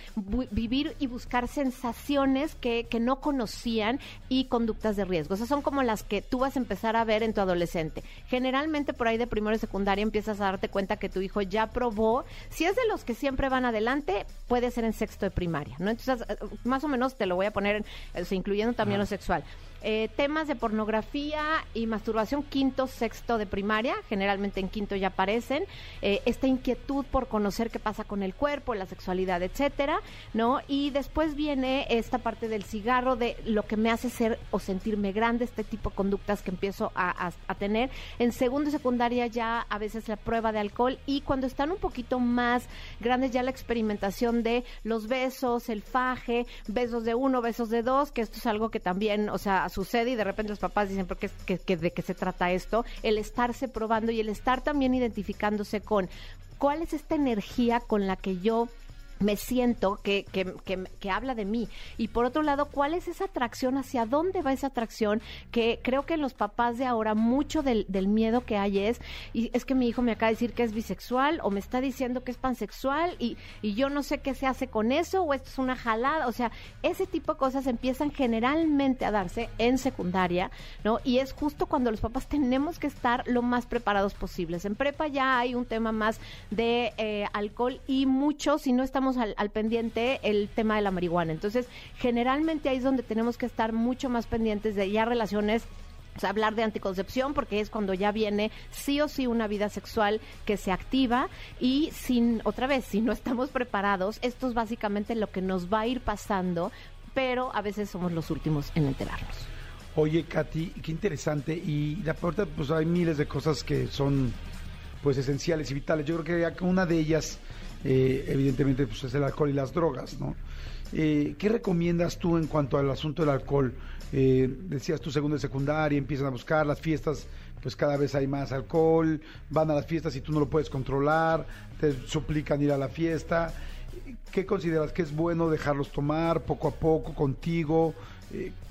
vivir y buscar sensaciones que, que no conocían y conductas de riesgo. Esas son como las que tú vas a empezar a ver en tu adolescente. Generalmente por ahí de primero y secundaria empiezas a darte cuenta que tu hijo ya probó. Si es de los que siempre van adelante, puede ser en sexto de primaria, ¿no? Entonces, eh, más o menos te lo voy a poner, eh, incluyendo también lo sexual. Eh, temas de pornografía y masturbación quinto, sexto de primaria, generalmente en quinto ya aparecen, eh, esta inquietud por conocer qué pasa con el cuerpo, la sexualidad, etcétera, ¿no? Y después viene esta parte del cigarro, de lo que me hace ser o sentirme grande, este tipo de conductas que empiezo a, tener. En segundo y secundaria ya a veces la prueba de alcohol y cuando están un poquito más grandes ya la experimentación de los besos, el faje, besos de uno, besos de dos, que esto es algo que también, o sea, sucede y de repente los papás dicen, ¿por ¿de qué se trata esto? El estarse probando y el estar también identificándose con cuál es esta energía con la que yo me siento que, que, que, habla de mí. Y por otro lado, ¿cuál es esa atracción? ¿Hacia dónde va esa atracción? Que creo que en los papás de ahora mucho del, del, miedo que hay es, y es que mi hijo me acaba de decir que es bisexual o me está diciendo que es pansexual y, y yo no sé qué se hace con eso o esto es una jalada. O sea, ese tipo de cosas empiezan generalmente a darse en secundaria, ¿no? Y es justo cuando los papás tenemos que estar lo más preparados posibles. En prepa ya hay un tema más de eh, alcohol y mucho, si no estamos al, pendiente el tema de la marihuana. Entonces, generalmente ahí es donde tenemos que estar mucho más pendientes de ya relaciones o sea, hablar de anticoncepción porque es cuando ya viene sí o sí una vida sexual que se activa y sin otra vez si no estamos preparados esto es básicamente lo que nos va a ir pasando pero a veces somos los últimos en enterarnos. Oye Katy qué interesante. Y la puerta pues hay miles de cosas que son pues esenciales y vitales. Yo creo que una de ellas eh, evidentemente pues es el alcohol y las drogas, ¿no? Eh, ¿Qué recomiendas tú en cuanto al asunto del alcohol? Eh, decías tu segundo de secundaria, empiezan a buscar las fiestas, pues cada vez hay más alcohol, van a las fiestas y tú no lo puedes controlar, te suplican ir a la fiesta. ¿Qué consideras que es bueno dejarlos tomar poco a poco contigo?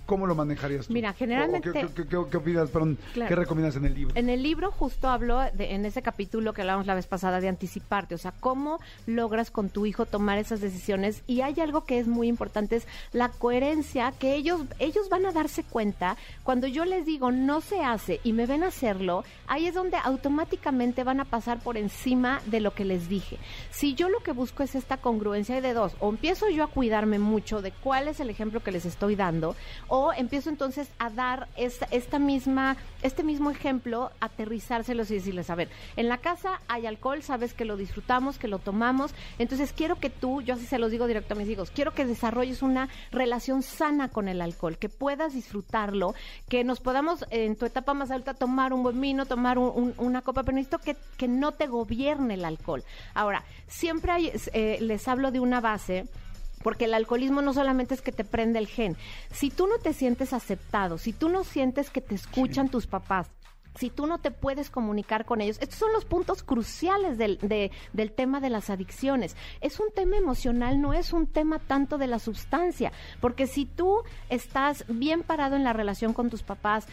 ¿Cómo lo manejarías tú? Mira, generalmente... ¿Qué, opinas, perdón, qué recomiendas en el libro? En el libro justo hablo, de, en ese capítulo que hablábamos la vez pasada, de anticiparte, o sea, cómo logras con tu hijo tomar esas decisiones. Y hay algo que es muy importante, es la coherencia, que ellos, ellos van a darse cuenta cuando yo les digo no se hace y me ven hacerlo, ahí es donde automáticamente van a pasar por encima de lo que les dije. Si yo lo que busco es esta congruencia de dos, o empiezo yo a cuidarme mucho de cuál es el ejemplo que les estoy dando, o o empiezo entonces a dar esta, esta misma, este mismo ejemplo, aterrizárselos y decirles, a ver, en la casa hay alcohol, sabes que lo disfrutamos, que lo tomamos, entonces quiero que tú, yo así se los digo directo a mis hijos, quiero que desarrolles una relación sana con el alcohol, que puedas disfrutarlo, que nos podamos en tu etapa más alta tomar un buen vino, tomar una copa, pero necesito que, que no te gobierne el alcohol. Ahora, siempre hay, eh, les hablo de una base porque el alcoholismo no solamente es que te prende el gen. Si tú no te sientes aceptado, si tú no sientes que te escuchan tus papás, si tú no te puedes comunicar con ellos. Estos son los puntos cruciales del, del tema de las adicciones. Es un tema emocional, no es un tema tanto de la sustancia, porque si tú estás bien parado en la relación con tus papás,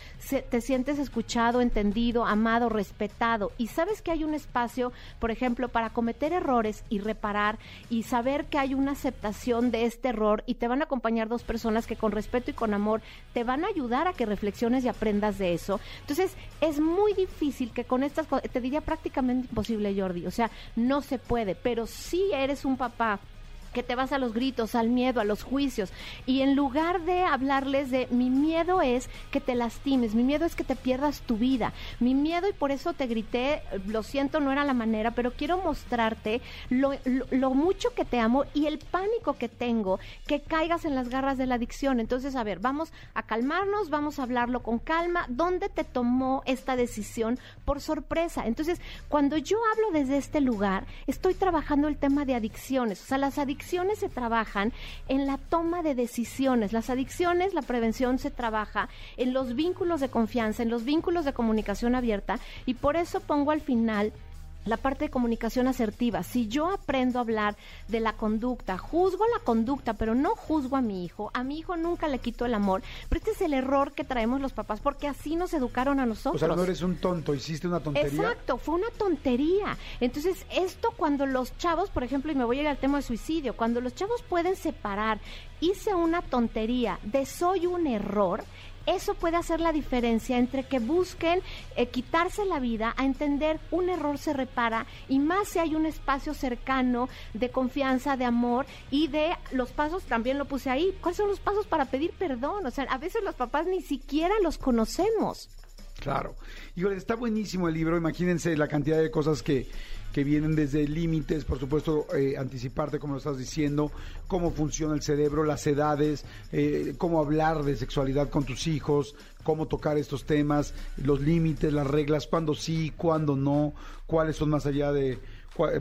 te sientes escuchado, entendido, amado, respetado, y sabes que hay un espacio, por ejemplo, para cometer errores y reparar, y saber que hay una aceptación de este error, y te van a acompañar dos personas que con respeto y con amor te van a ayudar a que reflexiones y aprendas de eso. Entonces, es es muy difícil que con estas cosas, te diría prácticamente imposible, Jordi, o sea, no se puede, pero si eres un papá que te vas a los gritos, al miedo, a los juicios. Y en lugar de hablarles de mi miedo es que te lastimes, mi miedo es que te pierdas tu vida, mi miedo y por eso te grité, lo siento, no era la manera, pero quiero mostrarte lo, mucho que te amo y el pánico que tengo que caigas en las garras de la adicción. Entonces, a ver, vamos a calmarnos, vamos a hablarlo con calma. ¿Dónde te tomó esta decisión por sorpresa? Entonces, cuando yo hablo desde este lugar, estoy trabajando el tema de adicciones. O sea, las adicciones adicciones se trabajan en la toma de decisiones. Las adicciones, la prevención se trabaja en los vínculos de confianza, en los vínculos de comunicación abierta y por eso pongo al final la parte de comunicación asertiva. Si yo aprendo a hablar de la conducta, juzgo la conducta, pero no juzgo a mi hijo, a mi hijo nunca le quito el amor. Pero este es el error que traemos los papás, porque así nos educaron a nosotros. O sea, no eres un tonto, hiciste una tontería. Exacto, fue una tontería. Entonces, esto cuando los chavos, por ejemplo, y me voy a ir al tema de suicidio, cuando los chavos pueden separar, hice una tontería de soy un error, eso puede hacer la diferencia entre que busquen eh, quitarse la vida a entender un error se repara y más si hay un espacio cercano de confianza, de amor y de los pasos, también lo puse ahí, ¿cuáles son los pasos para pedir perdón? O sea, a veces los papás ni siquiera los conocemos. Claro. Y está buenísimo el libro. Imagínense la cantidad de cosas que, que vienen desde límites, por supuesto, eh, anticiparte, como lo estás diciendo, cómo funciona el cerebro, las edades, eh, cómo hablar de sexualidad con tus hijos, cómo tocar estos temas, los límites, las reglas, cuándo sí, cuándo no, cuáles son más allá de...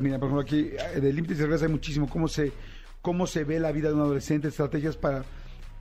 mira, por ejemplo, aquí eh, de límites y reglas hay muchísimo, cómo se, cómo se ve la vida de un adolescente, estrategias para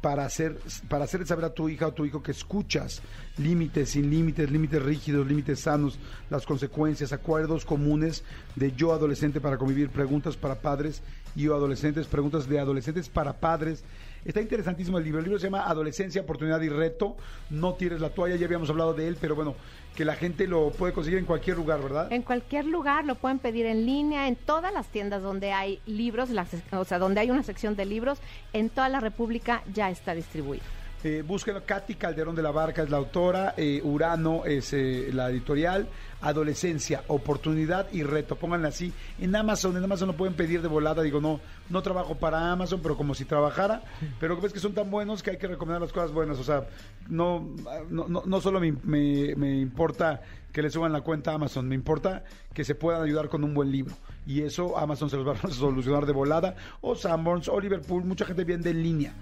para hacer para hacerle saber a tu hija o tu hijo que escuchas límites sin límites, límites rígidos, límites sanos, las consecuencias, acuerdos comunes de yo adolescente para convivir, preguntas para padres y yo adolescentes, preguntas de adolescentes para padres. Está interesantísimo el libro. El libro se llama Adolescencia, Oportunidad y Reto. No tires la toalla, ya habíamos hablado de él, pero bueno, que la gente lo puede conseguir en cualquier lugar, ¿verdad? En cualquier lugar, lo pueden pedir en línea, en todas las tiendas donde hay libros, o sea, donde hay una sección de libros, en toda la República ya está distribuido. Eh, búsquenlo, Katy Calderón de la Barca es la autora, eh, Urano es eh, la editorial, Adolescencia, Oportunidad y Reto, pónganla así. En Amazon, en Amazon lo pueden pedir de volada, digo, no, no trabajo para Amazon, pero como si trabajara, pero ves que son tan buenos que hay que recomendar las cosas buenas, o sea, no, no, no, solo me, me, importa que le suban la cuenta a Amazon, me importa que se puedan ayudar con un buen libro. Y eso Amazon se los va a solucionar de volada, o Sanborns, o Liverpool, mucha gente viene en línea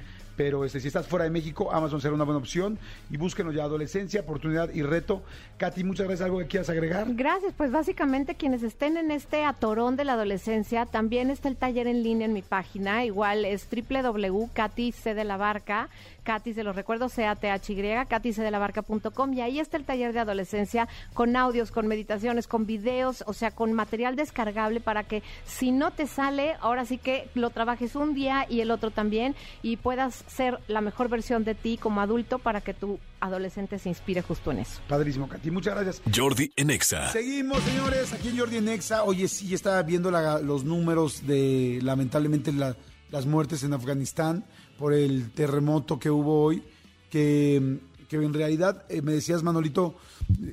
pero este, si estás fuera de México, Amazon será una buena opción y búsquenos ya adolescencia, oportunidad y reto. Katy, muchas gracias. ¿Algo que quieras agregar? Gracias, pues básicamente quienes estén en este atorón de la adolescencia, también está el taller en línea en mi página, igual es www.katyc de la barca Katy, se los recuerdo, C-A-T-H-Y, katycdelabarca.com y ahí está el taller de adolescencia con audios, con meditaciones, con videos, o sea, con material descargable para que si no te sale, ahora sí que lo trabajes un día y el otro también y puedas ser la mejor versión de ti como adulto para que tu adolescente se inspire justo en eso. Padrísimo, Katy. Muchas gracias. Jordi Enexa. Seguimos, señores, aquí en Jordi Enexa. Oye, sí, estaba viendo los números de, lamentablemente, las muertes en Afganistán por el terremoto que hubo hoy, que, en realidad, eh, me decías, Manolito,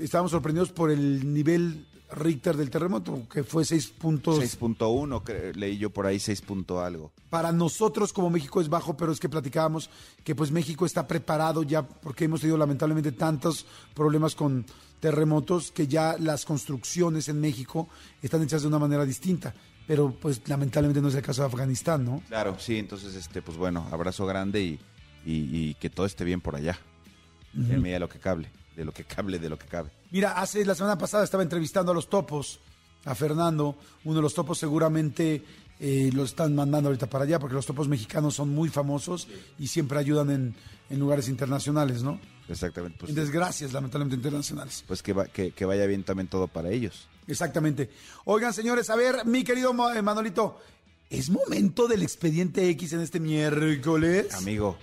estábamos sorprendidos por el nivel Richter del terremoto, que fue 6.1, leí yo por ahí 6 algo. Para nosotros como México es bajo, pero es que platicábamos que pues México está preparado ya porque hemos tenido lamentablemente tantos problemas con terremotos que ya las construcciones en México están hechas de una manera distinta pero pues lamentablemente no es el caso de Afganistán, ¿no? Claro, sí, entonces, este, pues bueno, abrazo grande y, y, que todo esté bien por allá, en medida de lo que cable, de lo que cable, de lo que cabe. Mira, hace la semana pasada estaba entrevistando a los topos, a Fernando, uno de los topos seguramente eh, lo están mandando ahorita para allá, porque los topos mexicanos son muy famosos y siempre ayudan en, en lugares internacionales, ¿no? Exactamente. Pues, en desgracias, lamentablemente, internacionales. Pues que, que, que vaya bien también todo para ellos. Exactamente. Oigan, señores, a ver, mi querido eh, Manolito, ¿es momento del expediente X en este miércoles? Amigo,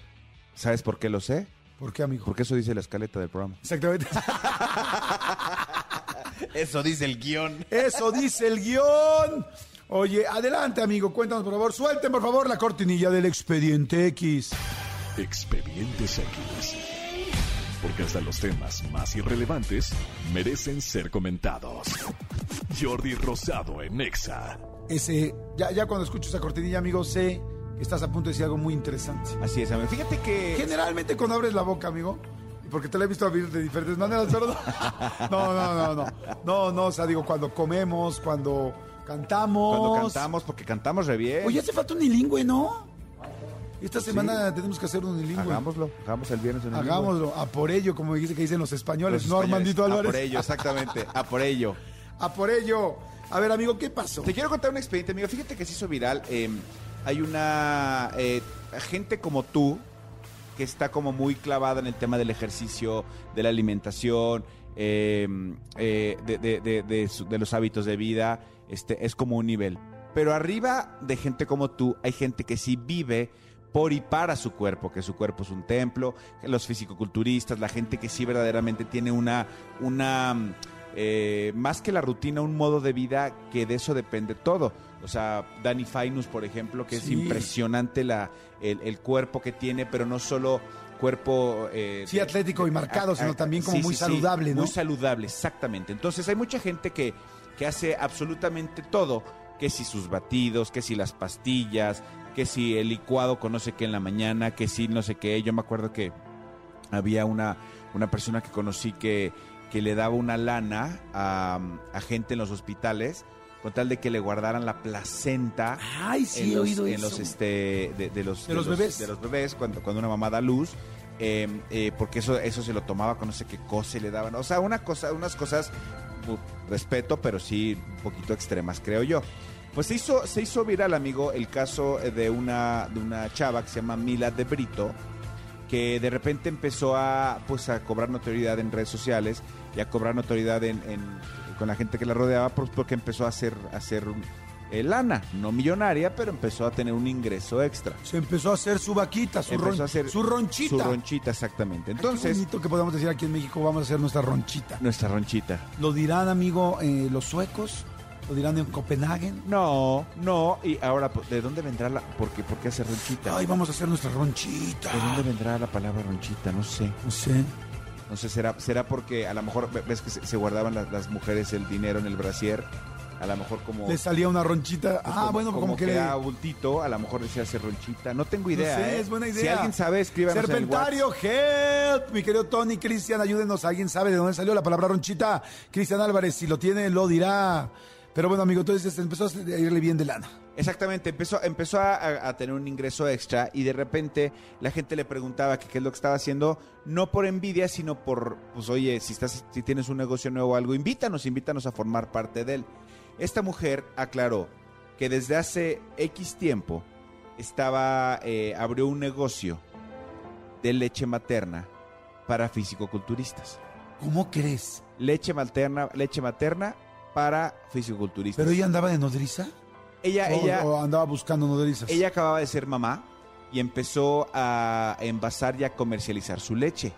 ¿sabes por qué lo sé? ¿Por qué, amigo? Porque eso dice la escaleta del programa. Exactamente. eso dice el guion. Eso dice el guion. Oye, adelante, amigo, cuéntanos, por favor. Suelten, por favor, la cortinilla del expediente X. Expedientes X porque hasta los temas más irrelevantes merecen ser comentados. Jordi Rosado en Nexa. Ese, ya, ya cuando escucho esa cortinilla, amigo, sé que estás a punto de decir algo muy interesante. Así es, amigo. Fíjate que. Generalmente cuando abres la boca, amigo, porque te la he visto abrir de diferentes maneras, ¿verdad? No, no, no, no. No, no, o sea, digo, cuando comemos, cuando cantamos. Cuando cantamos, porque cantamos re bien. Oye, hace falta un ilingüe, ¿no? Esta semana tenemos que hacer un unilingüe. Hagámoslo, hagamos el viernes unilingüe. Hagámoslo, a por ello, como dice que dicen los españoles, ¿no, Armandito Álvarez? A por ello, exactamente, a por ello. a por ello. A ver, amigo, ¿qué pasó? Te quiero contar un expediente, amigo. Fíjate que se hizo viral. Em, hay una eh, gente como tú que está como muy clavada en el tema del ejercicio, de la alimentación, eh, eh, de, de- de- de su- de los hábitos de vida, este, es como un nivel. Pero arriba de gente como tú, hay gente que sí vive por y para su cuerpo, que su cuerpo es un templo, que los fisicoculturistas, la gente que sí verdaderamente tiene una, una mm, eh, más que la rutina, un modo de vida que de eso depende todo. O sea, Danny Fainus, por ejemplo, que es impresionante la, el, el cuerpo que tiene, pero no solo cuerpo... eh, Sí, atlético y marcado, sino también como sí, muy sí, saludable, ¿no? Muy saludable, exactamente. Entonces hay mucha gente que, que hace absolutamente todo, que si sus batidos, que si las pastillas, que si el licuado con no sé qué en la mañana, que si no sé qué. Yo me acuerdo que había una, una persona que conocí que, que le daba una lana a, a gente en los hospitales con tal de que le guardaran la placenta Ay, sí, en he los, oído en eso. los, este de, de los De los bebés. de los bebés cuando, cuando una mamá da luz eh, eh, porque eso eso se lo tomaba con no sé qué cosa y le daban o sea una cosa unas cosas respeto pero sí un poquito extremas creo yo pues se hizo se hizo viral amigo el caso eh, de una de una chava que se llama Mila de Brito que de repente empezó a pues a cobrar notoriedad en redes sociales y a cobrar notoriedad en, en- con la gente que la rodeaba pues, porque empezó a hacer a hacer eh, lana, no millonaria, pero empezó a tener un ingreso extra. Se empezó a hacer su vaquita, su, ron- a hacer su ronchita. Su ronchita, exactamente. Ay, qué Entonces, bonito que podamos decir aquí en México, vamos a hacer nuestra ronchita. nuestra ronchita. ¿Lo dirán, amigo, eh, los suecos? ¿Lo dirán en Copenhague? No, no, y ahora, ¿de dónde vendrá la, por qué, por qué hacer ronchita? Ay, vamos a hacer nuestra ronchita. ¿De dónde vendrá la palabra ronchita? No sé. No sé. No sé, será, será porque a lo mejor ve- ves que se, se guardaban las, las mujeres el dinero en el brasier. A lo mejor como. Le salía una ronchita. pues, ah, bueno, como, que le... queda bultito, a lo mejor decía hacer ronchita. No tengo idea. No sé, ¿eh? es buena idea. Si alguien sabe, escríbanos en el Serpentario, help. Mi querido Tony, Cristian, ayúdenos. ¿Alguien sabe de dónde salió la palabra ronchita? Cristian Álvarez, si lo tiene, lo dirá. Pero bueno, amigo, entonces este, empezó a irle bien de lana. Exactamente, empezó, empezó a, a- a tener un ingreso extra y de repente la gente le preguntaba que qué es lo que estaba haciendo, no por envidia, sino por, pues oye, si, estás, si tienes un negocio nuevo o algo, invítanos, invítanos a formar parte de él. Esta mujer aclaró que desde hace X tiempo estaba, eh, abrió un negocio de leche materna para fisicoculturistas. ¿Cómo crees? Leche materna, leche materna para fisicoculturistas. ¿Pero ella andaba de nodriza? ella, ¿O, ella, o andaba buscando nodrizas? Ella acababa de ser mamá y empezó a envasar y a comercializar su leche.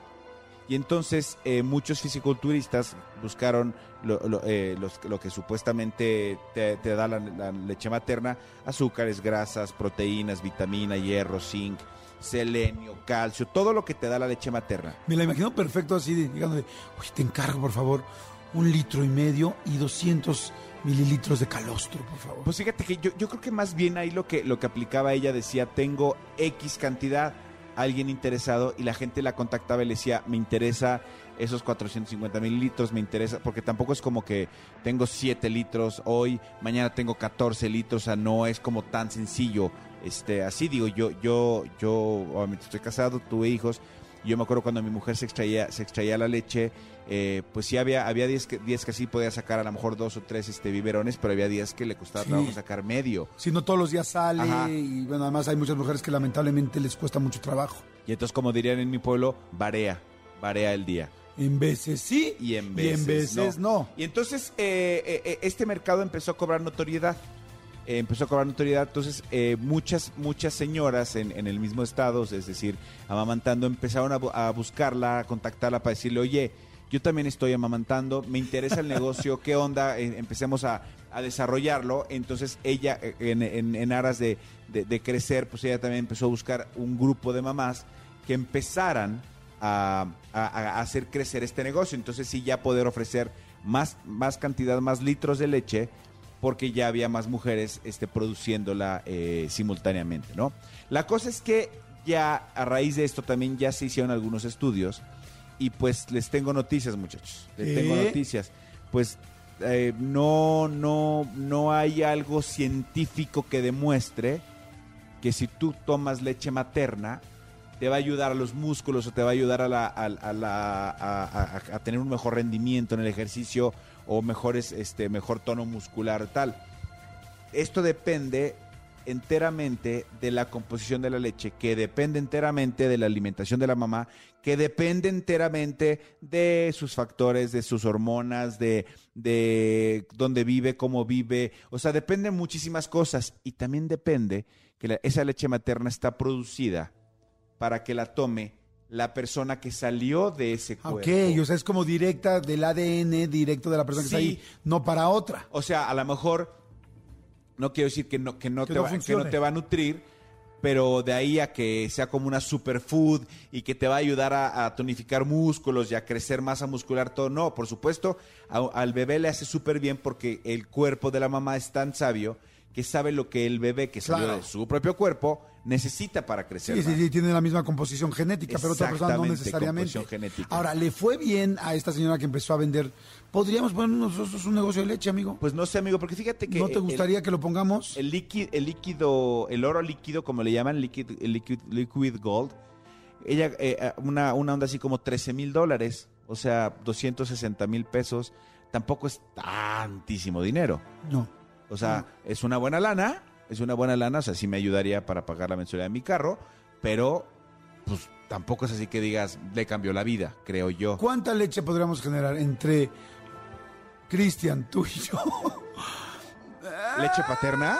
Y entonces eh, muchos fisiculturistas buscaron lo, lo, eh, los- lo que supuestamente te, te da la, la leche materna, azúcares, grasas, proteínas, vitamina, hierro, zinc, selenio, calcio, todo lo que te da la leche materna. Me la imagino perfecto así, digándole, oye, te encargo, por favor, un litro y medio y 200 mililitros de calostro, por favor. Pues fíjate que yo, yo creo que más bien ahí lo que, lo que aplicaba ella decía, tengo X cantidad, alguien interesado, y la gente la contactaba y le decía, me interesa esos 450 mililitros, me interesa, porque tampoco es como que tengo 7 litros hoy, mañana tengo 14 litros, o sea, no es como tan sencillo. Este, así digo, yo, yo, yo, obviamente estoy casado, tuve hijos, yo me acuerdo cuando mi mujer se extraía, se extraía la leche, eh, pues sí había, había días que, días que sí podía sacar a lo mejor dos o tres este, biberones, pero había días que le costaba Sí. trabajo sacar medio. Si no todos los días sale Ajá. y bueno, además hay muchas mujeres que lamentablemente les cuesta mucho trabajo. Y entonces, como dirían en mi pueblo, varea, varea el día. En veces sí Y en veces, veces no. Y entonces, eh, eh, eh, este mercado empezó a cobrar notoriedad. Eh, empezó a cobrar notoriedad. Entonces, eh, muchas, muchas señoras en, en el mismo estado, es decir, amamantando, empezaron a, bu- a buscarla, a contactarla para decirle, oye, yo también estoy amamantando, me interesa el negocio, ¿qué onda? Eh, empecemos a, desarrollarlo. Entonces, ella, eh, en, en- aras de, crecer, pues ella también empezó a buscar un grupo de mamás que empezaran a, a- a hacer crecer este negocio. Entonces sí ya poder ofrecer más, más cantidad, más litros de leche, porque ya había más mujeres este, produciéndola eh, simultáneamente, ¿no? La cosa es que ya a raíz de esto también ya se hicieron algunos estudios y pues les tengo noticias, muchachos. Les tengo noticias. Pues eh, no, no, no hay algo científico que demuestre que si tú tomas leche materna, te va a ayudar a los músculos o te va a ayudar a, la- a- a la- a- a- a tener un mejor rendimiento en el ejercicio o mejores, este, mejor tono muscular tal. Esto depende enteramente de la composición de la leche, que depende enteramente de la alimentación de la mamá, que depende enteramente de sus factores, de sus hormonas, de, de dónde vive, cómo vive. O sea, depende muchísimas cosas. Y también depende que esa leche materna está producida para que la tome la persona que salió de ese cuerpo. Ok, o sea, es como directa del ADN, directo de la persona que está ahí, no para otra. O sea, a lo mejor no quiero decir que no, que no, Que te, no va, que funcione. no te va a nutrir, pero de ahí a que sea como una superfood y que te va a ayudar a, a tonificar músculos y a crecer masa muscular, todo. No, por supuesto, a- al bebé le hace súper bien porque el cuerpo de la mamá es tan sabio que sabe lo que el bebé que salió Claro. de su propio cuerpo necesita para crecer. Sí, sí, más. sí, tiene la misma composición genética, pero otra persona no necesariamente. composición genética. Ahora, ¿le fue bien a esta señora que empezó a vender? ¿Podríamos poner nosotros un negocio de leche, amigo? Pues no sé, amigo, porque fíjate que... ¿No te el- gustaría que lo pongamos? El líquido, el líquido, el oro líquido, como le llaman, liquid, el liquid, liquid gold, ella, eh, una, una onda así como 13 mil dólares, o sea, 260 mil pesos, tampoco es tantísimo dinero. No. O sea, es una buena lana, es una buena lana, o sea, sí me ayudaría para pagar la mensualidad de mi carro, pero pues tampoco es así que digas, le cambió la vida, creo yo. ¿Cuánta leche podríamos generar entre Cristian, tú y yo? ¿Leche paterna?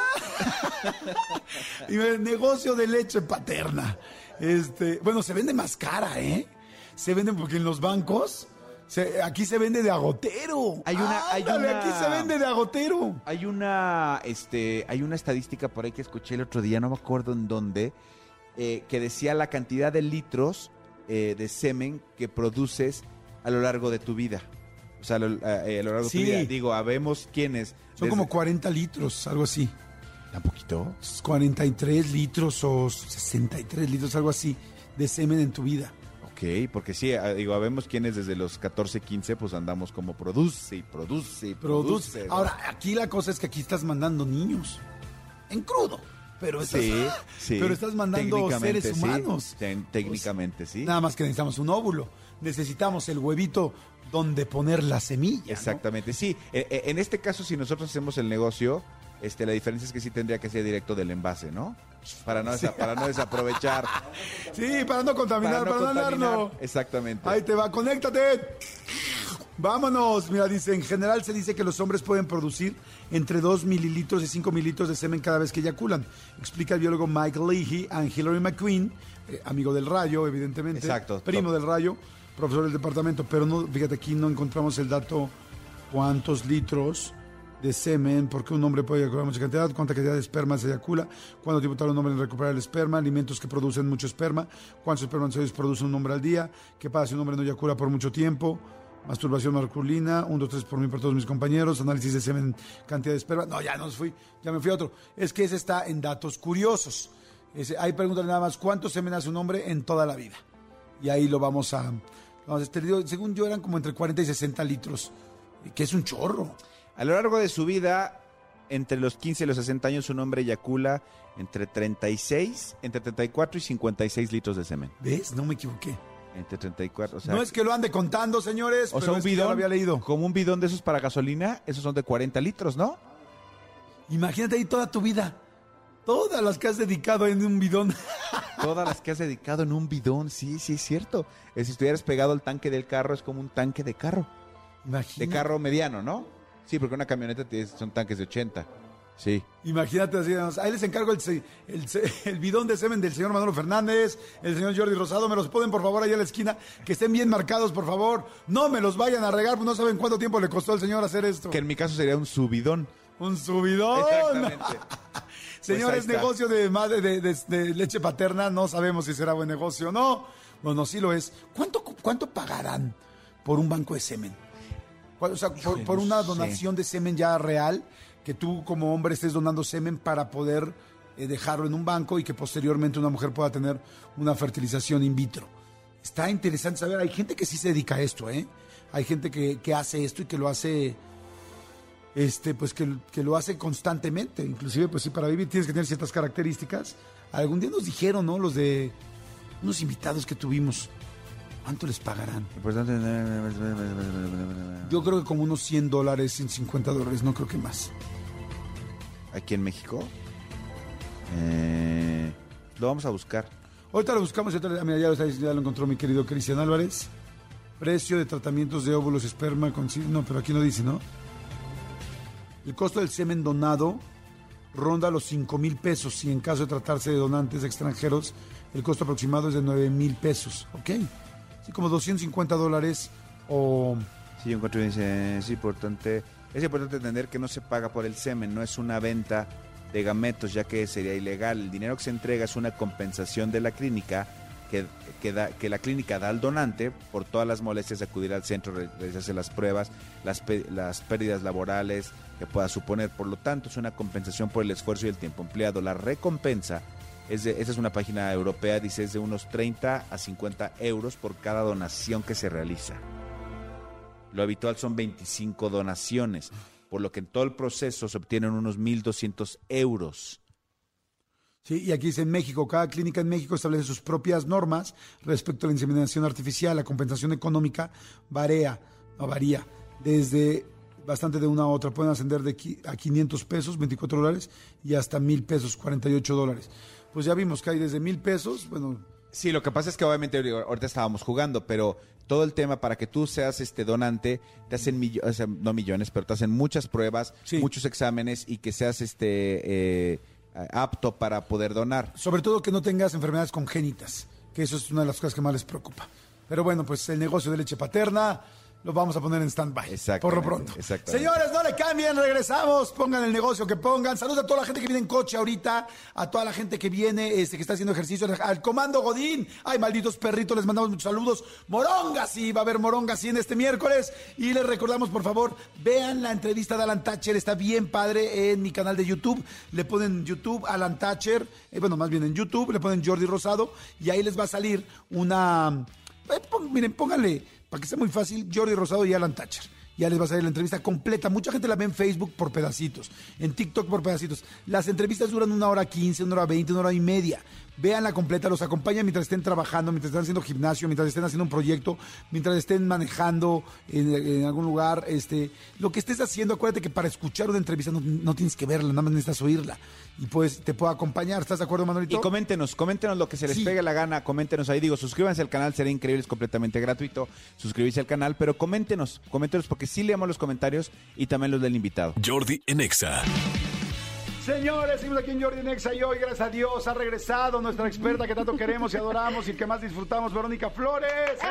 y el negocio de leche paterna. Este, bueno, se vende más cara, ¿eh? Se vende porque en los bancos, se- aquí se vende de agotero. Hay una- hay Ándale, una- aquí se vende de agotero. Hay una, este, hay una estadística por ahí que escuché el otro día, no me acuerdo en dónde, eh, que decía la cantidad de litros eh, de semen que produces a lo largo de tu vida. O sea, a lo, a- eh, a lo largo Sí. de tu vida. Digo, habemos quiénes. Son desde- como 40 litros, algo así. ¿Tan poquito? 43 litros o 63 litros, algo así, de semen en tu vida. Ok, porque sí, ah, digo, habemos quienes desde los 14, 15, pues andamos como produce y produce y produce. Produce. Ahora, aquí la cosa es que aquí estás mandando niños. En crudo. Pero estás, sí, sí. pero estás mandando seres sí. humanos. Ten- Técnicamente, sí. Nada más que necesitamos un óvulo. Necesitamos el huevito donde poner la semilla. ¿no? Exactamente, sí. Eh, eh, En este caso, si nosotros hacemos el negocio, este, la diferencia es que sí tendría que ser directo del envase, ¿no? Para no, desa- para no desaprovechar. Sí, para no contaminar, para, no contaminar. andarlo. Exactamente. Ahí te va, conéctate. Vámonos. Mira, dice, en general se dice que los hombres pueden producir entre 2 mililitros y 5 mililitros de semen cada vez que eyaculan. Explica el biólogo Mike Leahy and Hillary McQueen, eh, amigo del rayo, evidentemente. Exacto. Primo del rayo, profesor del departamento. Pero no, fíjate, aquí no encontramos el dato cuántos litros de semen, porque un hombre puede eyacular mucha cantidad, cuánta cantidad de esperma se eyacula, cuánto tiempo tarda un hombre en recuperar el esperma, alimentos que producen mucho esperma, cuántos espermatozoides produce un hombre al día, qué pasa si un hombre no eyacula por mucho tiempo, masturbación masculina, un, dos, tres por mí, por todos mis compañeros, análisis de semen, cantidad de esperma. No, ya nos fui, ya me fui a otro. Es que ese está en datos curiosos. Ese, ahí pregúntale nada más, ¿cuánto semen hace un hombre en toda la vida? Y ahí lo vamos a... Vamos a te digo, según yo eran como entre 40 y 60 litros, que es un chorro. A lo largo de su vida, entre los 15 y los 60 años, un hombre eyacula entre 36, entre 34 y 56 litros de semen. ¿Ves? No me equivoqué. Entre 34, o sea... no es que lo ande contando, señores, o pero sea, un es que ya lo había leído. como un bidón de esos para gasolina, esos son de 40 litros, ¿no? Imagínate ahí toda tu vida. Todas las que has dedicado en un bidón. Todas las que has dedicado en un bidón, sí, sí es cierto. Es si estuvieras pegado al tanque del carro, es como un tanque de carro. De Imagínate. carro mediano, ¿no? Sí, porque una camioneta tiene- son tanques de 80. Sí. Imagínate así, ahí les encargo el, el, bidón de semen del señor Manolo Fernández, el señor Jordi Rosado, me los ponen por favor ahí a la esquina, que estén bien marcados por favor, no me los vayan a regar, pues no saben cuánto tiempo le costó al señor hacer esto. Que en mi caso sería un subidón. Un subidón. Exactamente. Señores, Pues negocio de, madre, de, de- de leche paterna, no sabemos si será buen negocio o no. Bueno, sí lo es. ¿Cuánto, cuánto pagarán por un banco de semen? ¿Cuál- O sea, por, una donación de semen ya real, que tú como hombre estés donando semen para poder eh, dejarlo en un banco y que posteriormente una mujer pueda tener una fertilización in vitro. Está interesante saber, hay gente que sí se dedica a esto, ¿eh? Hay gente que, que hace esto y que lo hace este, pues que, que lo hace constantemente. Inclusive, pues sí, para vivir tienes que tener ciertas características. Algún día nos dijeron, ¿no? Los de unos invitados que tuvimos. ¿Cuánto les pagarán? Yo creo que como unos 100 dólares, 150 dólares, no creo que más. Aquí en México. Eh, lo vamos a buscar. Ahorita lo buscamos, ahorita- mira, lo, ya lo encontró mi querido Cristian Álvarez. Precio de tratamientos de óvulos, esperma, con... No, pero aquí no dice, ¿no? El costo del semen donado ronda los 5 mil pesos y en caso de tratarse de donantes extranjeros, el costo aproximado es de 9 mil pesos, ¿ok? Como 250 dólares o... Sí, yo encontré, dice, es importante, es importante entender que no se paga por el semen, no es una venta de gametos, ya que sería ilegal. El dinero que se entrega es una compensación de la clínica que, da- que la clínica da al donante por todas las molestias de acudir al centro, re- realizarse las pruebas, las, las pérdidas laborales que pueda suponer. Por lo tanto, es una compensación por el esfuerzo y el tiempo empleado. La recompensa es es una página europea, dice es de unos 30 a 50 euros por cada donación que se realiza. Lo habitual son 25 donaciones, por lo que en todo el proceso se obtienen unos 1.200 euros. Sí, y aquí dice en México, cada clínica en México establece sus propias normas respecto a la inseminación artificial. La compensación económica varía, no varía, desde bastante de una a otra. Pueden ascender de a 500 pesos, 24 dólares, y hasta 1000 pesos, 48 dólares. Pues ya vimos que hay desde 1000 pesos, bueno, Sí, lo que pasa es que obviamente ahori- ahorita estábamos jugando, pero todo el tema para que tú seas este donante, te hacen millones, no millones, pero te hacen muchas pruebas, Sí. muchos exámenes y que seas este eh, apto para poder donar. sobre todo que no tengas enfermedades congénitas, que eso es una de las cosas que más les preocupa. Pero bueno, pues el negocio de leche paterna lo vamos a poner en stand-by. Por lo pronto. Señores, no le cambien, regresamos. Pongan el negocio que pongan. Saludos a toda la gente que viene en coche ahorita, a toda la gente que viene, este, que está haciendo ejercicio, al comando Godín. Ay, malditos perritos, les mandamos muchos saludos. Moronga, sí, va a haber Moronga, sí, en este miércoles. Y les recordamos, por favor, vean la entrevista de Alan Thatcher, está bien padre en mi canal de YouTube. Le ponen YouTube Alan Thatcher, eh, bueno, más bien en YouTube, le ponen Jordi Rosado y ahí les va a salir una. eh, pon- miren, pónganle, para que sea muy fácil, Jordi Rosado y Alan Thatcher. Ya les va a salir la entrevista completa. Mucha gente la ve en Facebook por pedacitos, en TikTok por pedacitos. Las entrevistas duran una hora quince, una hora veinte, una hora y media. Véanla completa, los acompañan mientras estén trabajando, mientras estén haciendo gimnasio, mientras estén haciendo un proyecto, mientras estén manejando en, en algún lugar. Este, lo que estés haciendo, acuérdate que para escuchar una entrevista no, no tienes que verla, nada más necesitas oírla. Y pues te puedo acompañar. ¿Estás de acuerdo, Manuelito? Y coméntenos, coméntenos lo que se les Sí. pegue la gana, coméntenos ahí, digo, suscríbanse al canal, sería increíble, es completamente gratuito, suscribirse al canal, pero coméntenos, coméntenos porque sí leemos los comentarios y también los del invitado. Jordi en Exa. Señores, seguimos aquí en Jordi Nexa y hoy, gracias a Dios, ha regresado nuestra experta que tanto queremos y adoramos y que más disfrutamos, Verónica Flores. Ay,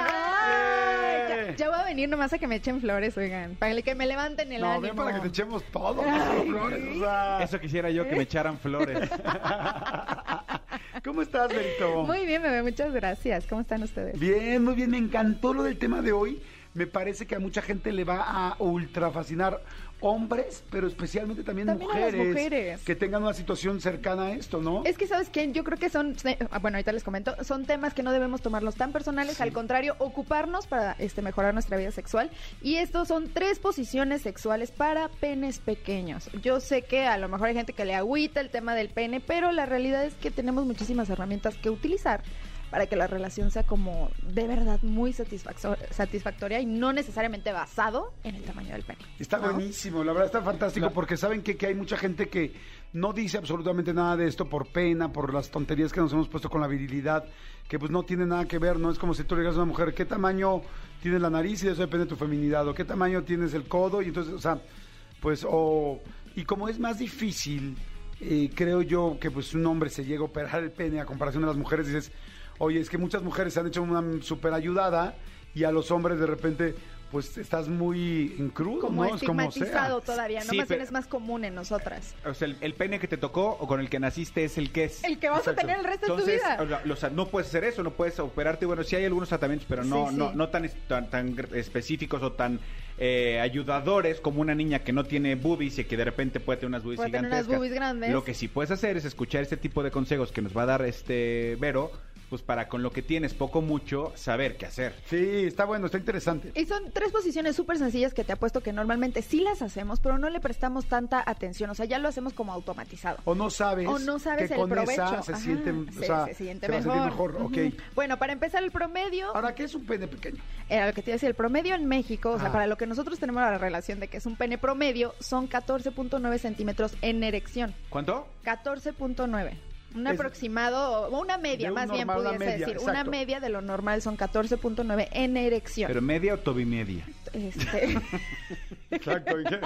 ¡Eh! ya, ya voy a venir nomás a que me echen flores, oigan. Para que me levanten el No, ánimo. ven para que te echemos todo, Flores. o sea. Eso quisiera yo que me echaran flores. ¿Cómo estás, Berito? Muy bien, bebé, muchas gracias. ¿Cómo están ustedes? Bien, muy bien, me encantó lo del tema de hoy. Me parece que a mucha gente le va a ultra fascinar hombres, pero especialmente también, También a las mujeres, mujeres. que tengan una situación cercana a esto, ¿no? Es que, ¿sabes qué? Yo creo que son, eh, bueno, ahorita les comento, son temas que no debemos tomarlos tan personales, al contrario, ocuparnos para este, mejorar nuestra vida sexual. Y estos son tres posiciones sexuales para penes pequeños. Yo sé que a lo mejor hay gente que le agüita el tema del pene, pero la realidad es que tenemos muchísimas herramientas que utilizar para que la relación sea como de verdad muy satisfacto- satisfactoria y no necesariamente basado en el tamaño del pene. Está ¿no? buenísimo, la verdad está fantástico porque saben que, que hay mucha gente que no dice absolutamente nada de esto por pena, por las tonterías que nos hemos puesto con la virilidad, que pues no tiene nada que ver, no es como si tú le digas a una mujer, ¿qué tamaño tiene la nariz? Y de eso depende de tu feminidad, o qué tamaño tienes el codo, y entonces, o sea, pues, o, y como es más difícil, eh, creo yo que pues un hombre se llega a operar el pene a comparación de las mujeres, dices, oye, es que muchas mujeres se han hecho una super ayudada y a los hombres de repente pues estás muy en crudo, Como ¿no? Es como estigmatizado todavía, ¿no? Sí, más bien es más común en nosotras. O sea, el, el pene que te tocó o con el que naciste es el que es. El que vas Exacto. a tener el resto Entonces, de tu vida. o sea, no puedes hacer eso, no puedes operarte. Bueno, sí hay algunos tratamientos, pero no, Sí, sí. no, no tan, tan, tan específicos o tan eh, ayudadores como una niña que no tiene boobies y que de repente puede tener unas boobies Puede tener unas gigantescas. boobies grandes. Lo que sí puedes hacer es escuchar este tipo de consejos que nos va a dar este Vero pues para con lo que tienes poco mucho saber qué hacer. Sí, está bueno, está interesante. Y son tres posiciones súper sencillas que te apuesto que normalmente sí las hacemos, pero no le prestamos tanta atención. O sea, ya lo hacemos como automatizado. O no sabes, O no sabes que el con provecho. esa se Ajá, siente, o se- sea, se siente te va a sentir mejor. mejor. Ok. Ujú. Bueno, para empezar el promedio, Ahora, ¿qué es un pene pequeño? era lo que te iba a decir, el promedio en México, o sea, Ah. para lo que nosotros tenemos la relación de que es un pene promedio, son 14.9 centímetros en erección. ¿Cuánto? 14.9. Un aproximado, o una media, más bien normal pudiese media, decir. Una media de lo normal son 14.9 en erección. ¿Pero media o tobimedia? Este, Exacto. ¿y qué?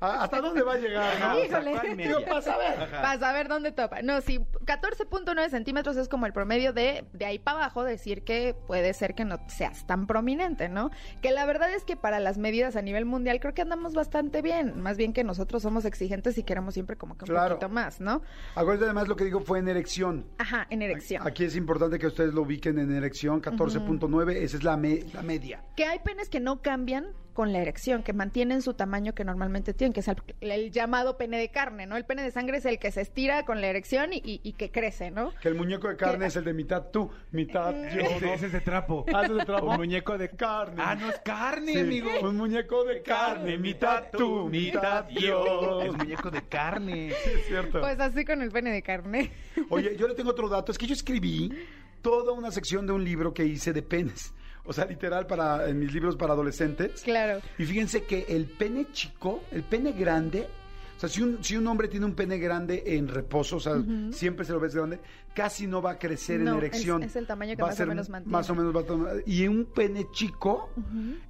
¿A- ¿Hasta dónde va a llegar? no? Híjole. Yo, para saber. Para saber dónde topa. No, sí, 14.9 centímetros es como el promedio de, de ahí para abajo, decir que puede ser que no seas tan prominente, ¿no? Que la verdad es que para las medidas a nivel mundial creo que andamos bastante bien. Más bien que nosotros somos exigentes y queremos siempre como que un Claro. poquito más, ¿no? Acuérdate además lo que digo fue en erección. Ajá, en erección. Aquí es importante que ustedes lo ubiquen en erección, 14.9, esa es la, me- la media. Que hay penes que no cambian con la erección, que mantienen su tamaño que normalmente tienen, que es el, el llamado pene de carne, ¿no? El pene de sangre es el que se estira con la erección y, y- y que crece, ¿no? Que el muñeco de carne Que- es el de mitad tú, mitad yo, ¿no? es de trapo. Ah, ese es de trapo. Un muñeco de carne. Ah, no es carne, Sí, amigo. Un muñeco de carne, mitad tú, mitad yo. Es muñeco de carne. Sí, es cierto. Pues así con el pene de carne. Oye, yo le tengo otro dato. Es que yo escribí toda una sección de un libro que hice de penes. O sea, literal, para, en mis libros para adolescentes. Claro. Y fíjense que el pene chico, el pene grande, o sea, si un, si un hombre tiene un pene grande en reposo, o sea, siempre se lo ves grande, casi no va a crecer No, en erección. es- es el tamaño que Va más o menos mantiene. Más o menos va a tomar- Y un pene chico,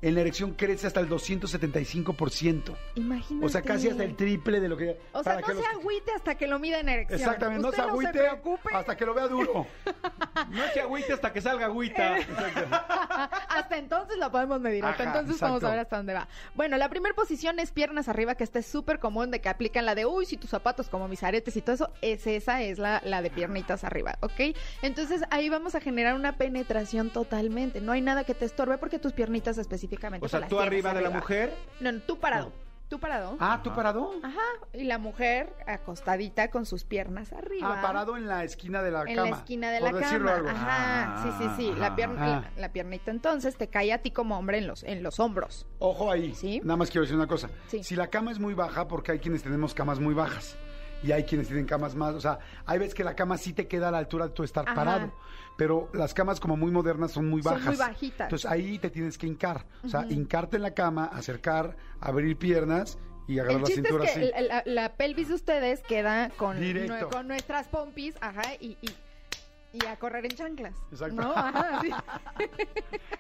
en la erección crece hasta el 275%. Imagínate. O sea, casi hasta el triple de lo que... O sea, no que se los- agüite hasta que lo mida en erección. Exactamente, no se agüite preocupe. hasta que lo vea duro. No se agüite hasta que salga agüita. hasta entonces la podemos medir. Hasta Ajá, entonces vamos a ver hasta dónde va. Bueno, la primera posición es piernas arriba, que esta es súper común de que aplican la de, uy, si tus zapatos como mis aretes y todo eso, es esa, es la, la de piernitas arriba, ¿ok? Entonces ahí vamos a generar una penetración totalmente. No hay nada que te estorbe porque tus piernitas específicamente. O sea, tú arriba de la mujer. No, no, tú parado. Tú parado. Ah, ¿tú parado? Ajá. Y la mujer acostadita con sus piernas arriba. Ah, parado en la esquina de la en cama. la esquina de por la decirlo cama. algo. Ajá, sí, sí, sí. La, pierna, la piernita entonces te cae a ti como hombre en los, en los hombros. Ojo ahí. Sí. Nada más quiero decir una cosa. Sí. Si la cama es muy baja, porque hay quienes tenemos camas muy bajas. Y hay quienes tienen camas más, o sea, hay veces que la cama sí te queda a la altura de tu estar Ajá. parado, pero las camas como muy modernas son muy Son bajas. muy bajitas. Entonces ahí te tienes que hincar, o sea, hincarte en la cama, acercar, abrir piernas y agarrar El la cintura es que así. la, la pelvis de ustedes queda con, con nuestras pompis, ajá, y, y, y a correr en chanclas. Exacto. ¿No? Ajá, sí.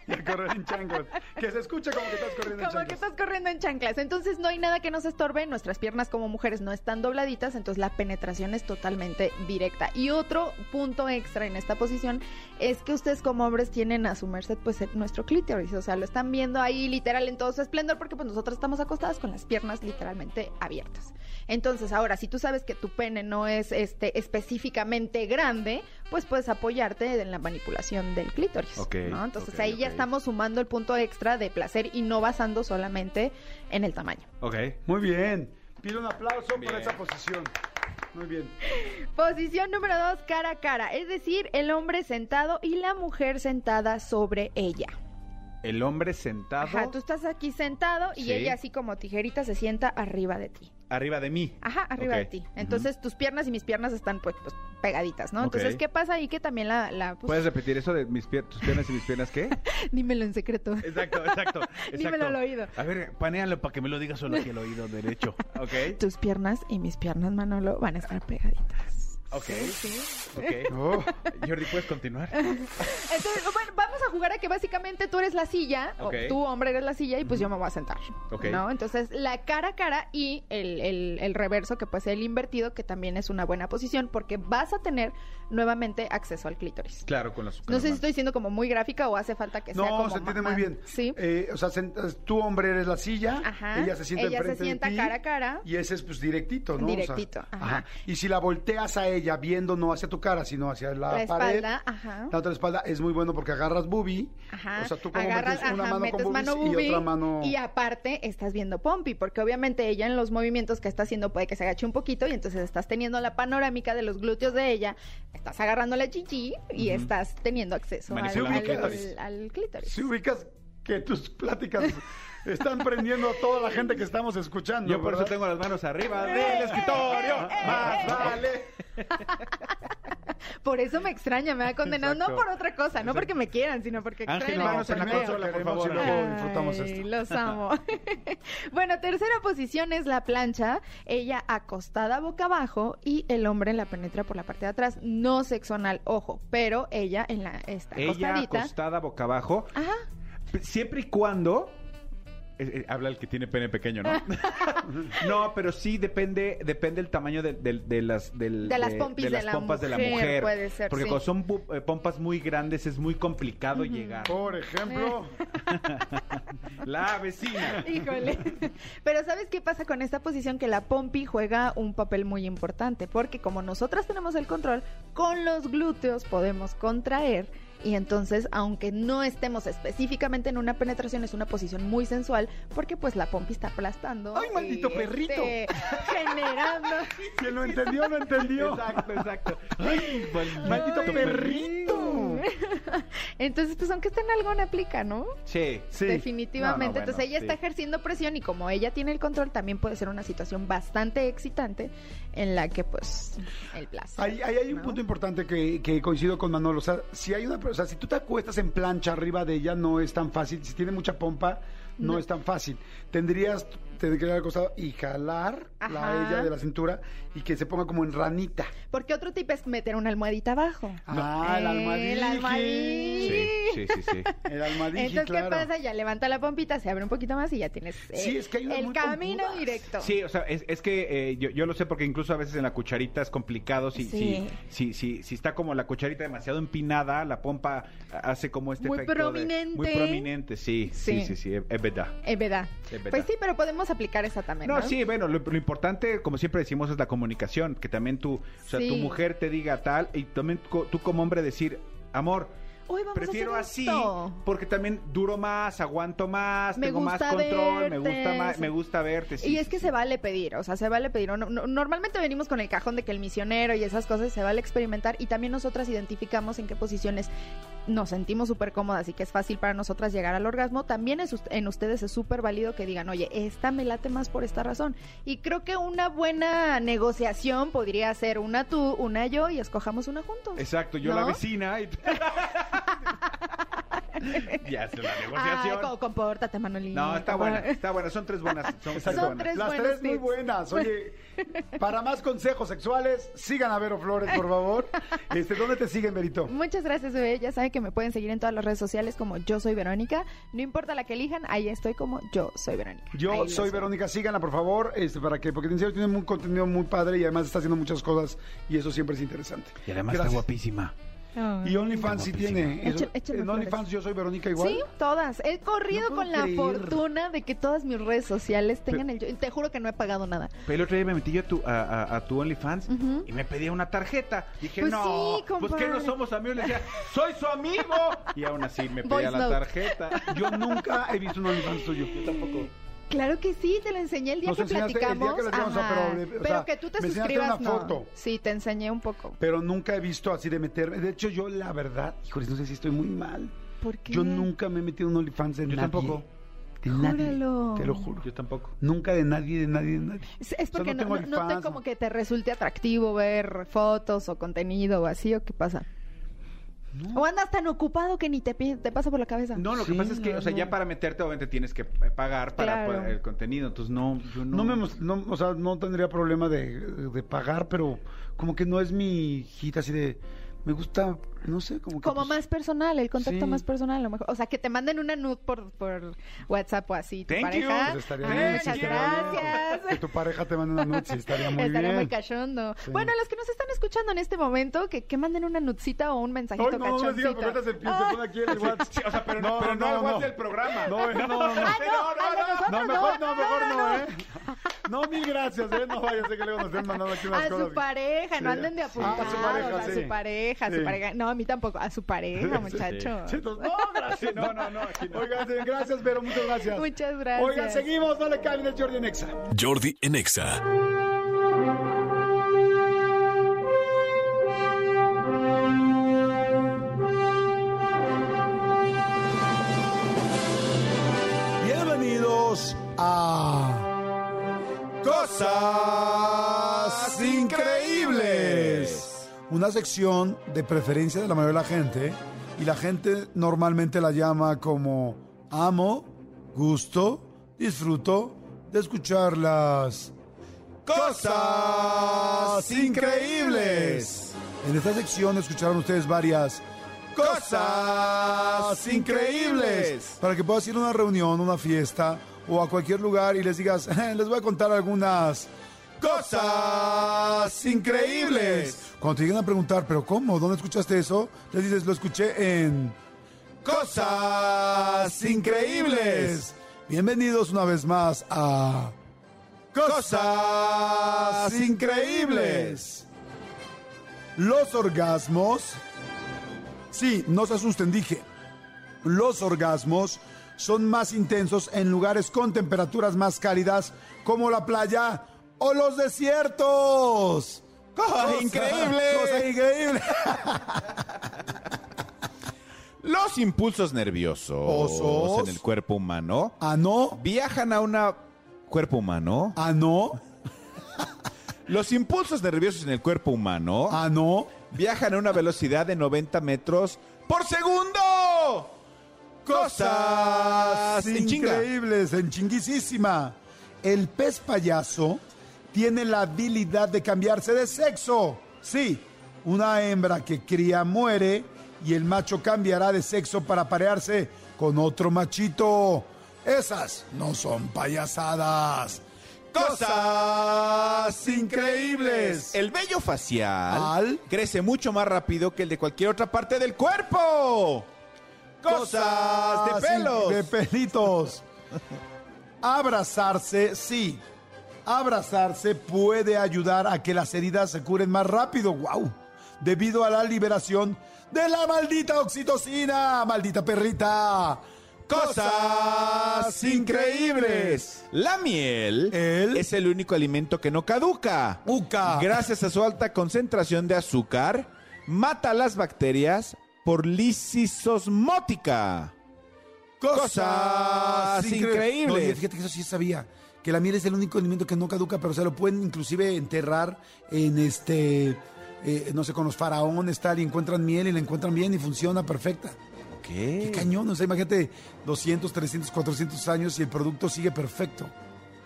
Y a correr en chanclas. Que se escuche como que estás corriendo en Como que chanclas. estás corriendo en chanclas. Entonces no hay nada que nos estorbe. Nuestras piernas como mujeres no están dobladitas, entonces la penetración es totalmente directa. Y otro punto extra en esta posición es que ustedes como hombres tienen a su merced pues nuestro clítoris. O sea, lo están viendo ahí literal en todo su esplendor porque pues nosotros estamos acostadas con las piernas literalmente abiertas. Entonces, ahora, si tú sabes que tu pene no es este específicamente grande, pues puedes apoyarte en la manipulación del clítoris. Ok, ¿no? Entonces ahí ya estamos sumando el punto extra de placer y no basando solamente en el tamaño. Ok. Muy bien. Pido un aplauso por esa posición. Muy bien. Posición número dos, cara a cara, es decir, el hombre sentado y la mujer sentada sobre ella. El hombre sentado Ajá, tú estás aquí sentado y Sí. ella así como tijerita se sienta arriba de ti. arriba de mí. Ajá, arriba de ti. Entonces tus piernas y mis piernas están pues, pues, pegaditas, ¿no? Entonces. ¿qué pasa ahí? Que también la... la pues, ¿Puedes repetir eso de mis pier- tus piernas y mis piernas qué? dímelo en secreto. Exacto, exacto. Dímelo exacto. al oído. A ver, panealo para que me lo digas solo aquí al oído derecho. Ok. Tus piernas y mis piernas, Manolo, van a estar pegaditas. Ok. Ok. Oh. Jordi, ¿puedes continuar? Entonces, bueno, vamos a jugar a que básicamente tú eres la silla, Ok. o tú, hombre, eres la silla, y pues yo me voy a sentar. Ok. ¿No? Entonces, la cara a cara y el, el- el reverso, que puede ser el invertido, que también es una buena posición, porque vas a tener nuevamente acceso al clítoris. Claro, con las. No sé si estoy siendo como muy gráfica o hace falta que sea No, se entiende muy bien. Sí. Eh, o sea, tú, hombre, eres la silla. Ajá. Ella se sienta Ella se enfrente sienta de ti. cara a cara. Y ese es, pues, directito, ¿no? O sea, Directito, ajá. Y si la volteas a de ella viendo no hacia tu cara, sino hacia la, La pared. espalda, ajá. La otra espalda es muy bueno porque agarras boobie. Ajá. O sea, tú como Agarras, metes una ajá, mano metes con boobies mano y boobie, otra mano... y aparte estás viendo Pompi, porque obviamente ella en los movimientos que está haciendo puede que se agache un poquito y entonces estás teniendo la panorámica de los glúteos de ella, estás agarrando la chichi y estás teniendo acceso al, al- al clítoris. Si ubicas que tus pláticas están prendiendo a toda la gente que estamos escuchando. Yo por eso tengo las manos arriba del escritorio. Más vale. Por eso me extraña, me ha condenado, no por otra cosa, no porque me quieran, sino porque Ángel, extrañan. manos en la consola, por favor. y luego disfrutamos Ay, esto. Los amo. bueno, tercera posición es la plancha. Ella acostada boca abajo y el hombre la penetra por la parte de atrás. No sexo anal, ojo, pero ella en la está Ella acostadita. acostada boca abajo. Ajá. Siempre y cuando. Eh, eh, habla el que tiene pene pequeño, ¿no? no, pero sí depende depende el tamaño de, de- de las del- De las pompis de las la pompas de la mujer, mujer. puede ser, Porque sí. cuando son eh, pompas muy grandes es muy complicado llegar. Por ejemplo, La vecina. Híjole. Pero ¿sabes qué pasa con esta posición? Que la pompi juega un papel muy importante, porque como nosotras tenemos el control, con los glúteos podemos contraer y entonces, aunque no estemos específicamente en una penetración, es una posición muy sensual, porque pues la pompi está aplastando. ¡Ay, maldito y, perrito! este, generando. quien lo entendió, lo entendió. Exacto, exacto. Ay, Maldito Ay, perrito. Entonces, pues aunque esté en algo, no aplica, ¿no? Sí. Sí. Definitivamente. No, no, bueno, Entonces ella sí. está ejerciendo presión y como ella tiene el control, también puede ser una situación bastante excitante en la que pues el placer. Ahí, ahí hay un ¿no? punto importante que, que coincido con Manolo. O sea, si hay una, sea, si tú te acuestas en plancha arriba de ella, no es tan fácil. Si tiene mucha pompa, no, No. es tan fácil. Tendrías tener que ir al costado y jalar la ella de la cintura y que se ponga como en ranita. Porque otro tip es meter una almohadita abajo. Ah, el Eh, almohadije. el almohadije. Sí, sí, sí, sí. El almadije, Entonces, claro. ¿qué pasa? Ya levanta la pompita, se abre un poquito más y ya tienes eh, Sí, es que hay unas el muy camino pompudas. directo. Sí, o sea, es, es que eh, yo, yo lo sé porque incluso a veces en la cucharita es complicado. Si, Sí. si, si, si, si está como la cucharita demasiado empinada, la pompa hace como este Muy efecto de- prominente. muy prominente, sí, sí, Sí. sí, sí, es, es verdad. Es verdad. Es verdad. Pues sí, pero podemos aplicar esa también. No, No, sí, bueno, lo, lo importante, como siempre decimos, es la comunicación. Que también tú, o sea, tu mujer te diga tal y también tú como hombre decir, amor, Hoy vamos prefiero a hacer así esto. porque también duro más, aguanto más, Me tengo más control, me gusta más, sí. me gusta verte. sí, y es que se vale pedir, o sea, se vale pedir. No- no- normalmente venimos con el cajón de que el misionero y esas cosas se vale experimentar y también nosotras identificamos en qué posiciones nos sentimos súper cómodas y que es fácil para nosotras llegar al orgasmo. También es, en ustedes es súper válido que digan, oye, esta me late más por esta razón. Y creo que una buena negociación podría ser una tú, una yo y escojamos una juntos. Exacto, yo ¿No? la vecina y... ya es una negociación. Ay, co- compórtate, Manolín. no, está buena, está buena, son tres buenas. Son, tres Son buenas. tres Las tres muy buenas. Oye, para más consejos sexuales, sigan a Vero Flores, por favor. Este, ¿Dónde te siguen, Verito? Muchas gracias, bebé. Ya saben que me pueden seguir en todas las redes sociales como Yo Soy Verónica. No importa la que elijan, ahí estoy como Yo Soy Verónica. Yo soy. Verónica, síganla por favor, este, para que, porque en serio tiene un contenido muy padre y además está haciendo muchas cosas y eso siempre es interesante. Y además está Gracias. guapísima. Y OnlyFans sí tiene. eso- Échale- en. OnlyFans yo soy Verónica igual. Sí, todas. He corrido No con la creer. fortuna de que todas mis redes sociales tengan el... Te juro que no he pagado nada. Pero el otro día me metí yo a tu, a, a- a tu OnlyFans y me pedía una tarjeta. Dije, Pues no, sí, pues que no somos amigos. Le decía, soy su amigo. Y aún así me pedía Voice la note. tarjeta. Yo nunca he visto un OnlyFans tuyo. Yo tampoco. Claro que sí, te lo enseñé el día Nos que enseñaste el día que platicamos. Ajá. pero, o Pero sea, que tú te me suscribas, una no. foto. Sí, te enseñé un poco. Pero nunca he visto así de meterme. De hecho, yo la verdad, híjole, no sé si estoy muy mal. ¿Por qué? Yo nunca me he metido en un OnlyFans de Yo nadie. tampoco. De nadie. Júralo. Te lo juro. Yo tampoco. Nunca de nadie, de nadie, de nadie. Es, es O sea, porque no no, no- te como que te resulte atractivo ver fotos o contenido o así, o qué pasa. O andas tan ocupado que ni te, pi- te pasa por la cabeza. No, lo que pasa es que, no, o sea, no. ya para meterte obviamente tienes que eh, pagar para Claro. poder- el contenido. Entonces, no, yo no. No me, no, o sea, no tendría problema de, de pagar, pero como que no es mi hijita así de, me gusta, no sé, como que Como pues, más personal, el contacto sí. más personal, a lo mejor. O sea, que te manden una nude por, por WhatsApp o así, tu Thank you. pareja. pues, estaría Ah, bien, sí, muchas bien. gracias. Que tu pareja te mande una noche, sí, estaría muy Estaría bien. muy cachondo. Sí. Bueno, los que nos están escuchando en este momento, que, que manden una nudcita o un mensajito Ay, no, no me digas, cachoncito. porque ahorita se, pone aquí el WhatsApp. O sea, pero no, pero no, WhatsApp del programa. No, no, no, no. Ah, no, a mejor No, mejor no, mejor no, ¿eh? No, mil gracias, ¿eh? No vaya a ser que luego nos estén mandando aquí unas A cosas. su pareja, no anden de Ah, apuntados. a su pareja, a su pareja, a su Sí. pareja. No, a mí tampoco. A su pareja, muchacho. Sí, no, gracias. No, no, no, aquí no. Oigan, gracias, pero muchas gracias. Muchas gracias. Oigan, seguimos, no le cambien el Jordi Nexa. Jordi en Exa. Sección de preferencia de la mayoría de la gente y la gente normalmente la llama como amo, gusto, disfruto de escucharlas. Cosas Increíbles. En esta sección escucharon ustedes varias cosas increíbles. Para que puedas ir a una reunión, una fiesta o a cualquier lugar y les digas, "Eh, les voy a contar algunas cosas increíbles. Cuando te lleguen a preguntar, pero ¿cómo? ¿Dónde escuchaste eso? Les dices, lo escuché en Cosas Increíbles. Bienvenidos una vez más a Cosas Increíbles. Los orgasmos Sí, no se asusten, dije. Los orgasmos son más intensos en lugares con temperaturas más cálidas como la playa o los desiertos. ¡Cosa increíble! ¡Cosa increíble! Los impulsos nerviosos Osos. en el cuerpo humano ¿Ah, no? viajan a un cuerpo humano. ¿Ah, no? Los impulsos nerviosos en el cuerpo humano ¿Ah, no? viajan a una velocidad de 90 metros por segundo. Cosas en chinga. increíbles, en chinguisísima. El pez payaso tiene la habilidad de cambiarse de sexo. Sí, una hembra que cría muere y el macho cambiará de sexo para parearse con otro machito. Esas no son payasadas. Cosas increíbles. El vello facial Al- crece mucho más rápido que el de cualquier otra parte del cuerpo. Cosas de pelos. De pelitos. Abrazarse, sí. Abrazarse puede ayudar a que las heridas se curen más rápido. ¡Wow! Debido a la liberación de la maldita oxitocina. ¡Maldita perrita! Cosas increíbles. La miel El- es el único alimento que no caduca. Uca. Gracias a su alta concentración de azúcar, mata las bacterias por lisisosmótica. Cosas increíbles. No, fíjate que eso sí sabía. Que la miel es el único alimento que no caduca, pero se lo pueden inclusive enterrar en este, eh, no sé, con los faraones tal, y encuentran miel y la encuentran bien y funciona perfecta. Qué ¿Qué? cañón, o sea, imagínate 200, 300, 400 años y el producto sigue perfecto.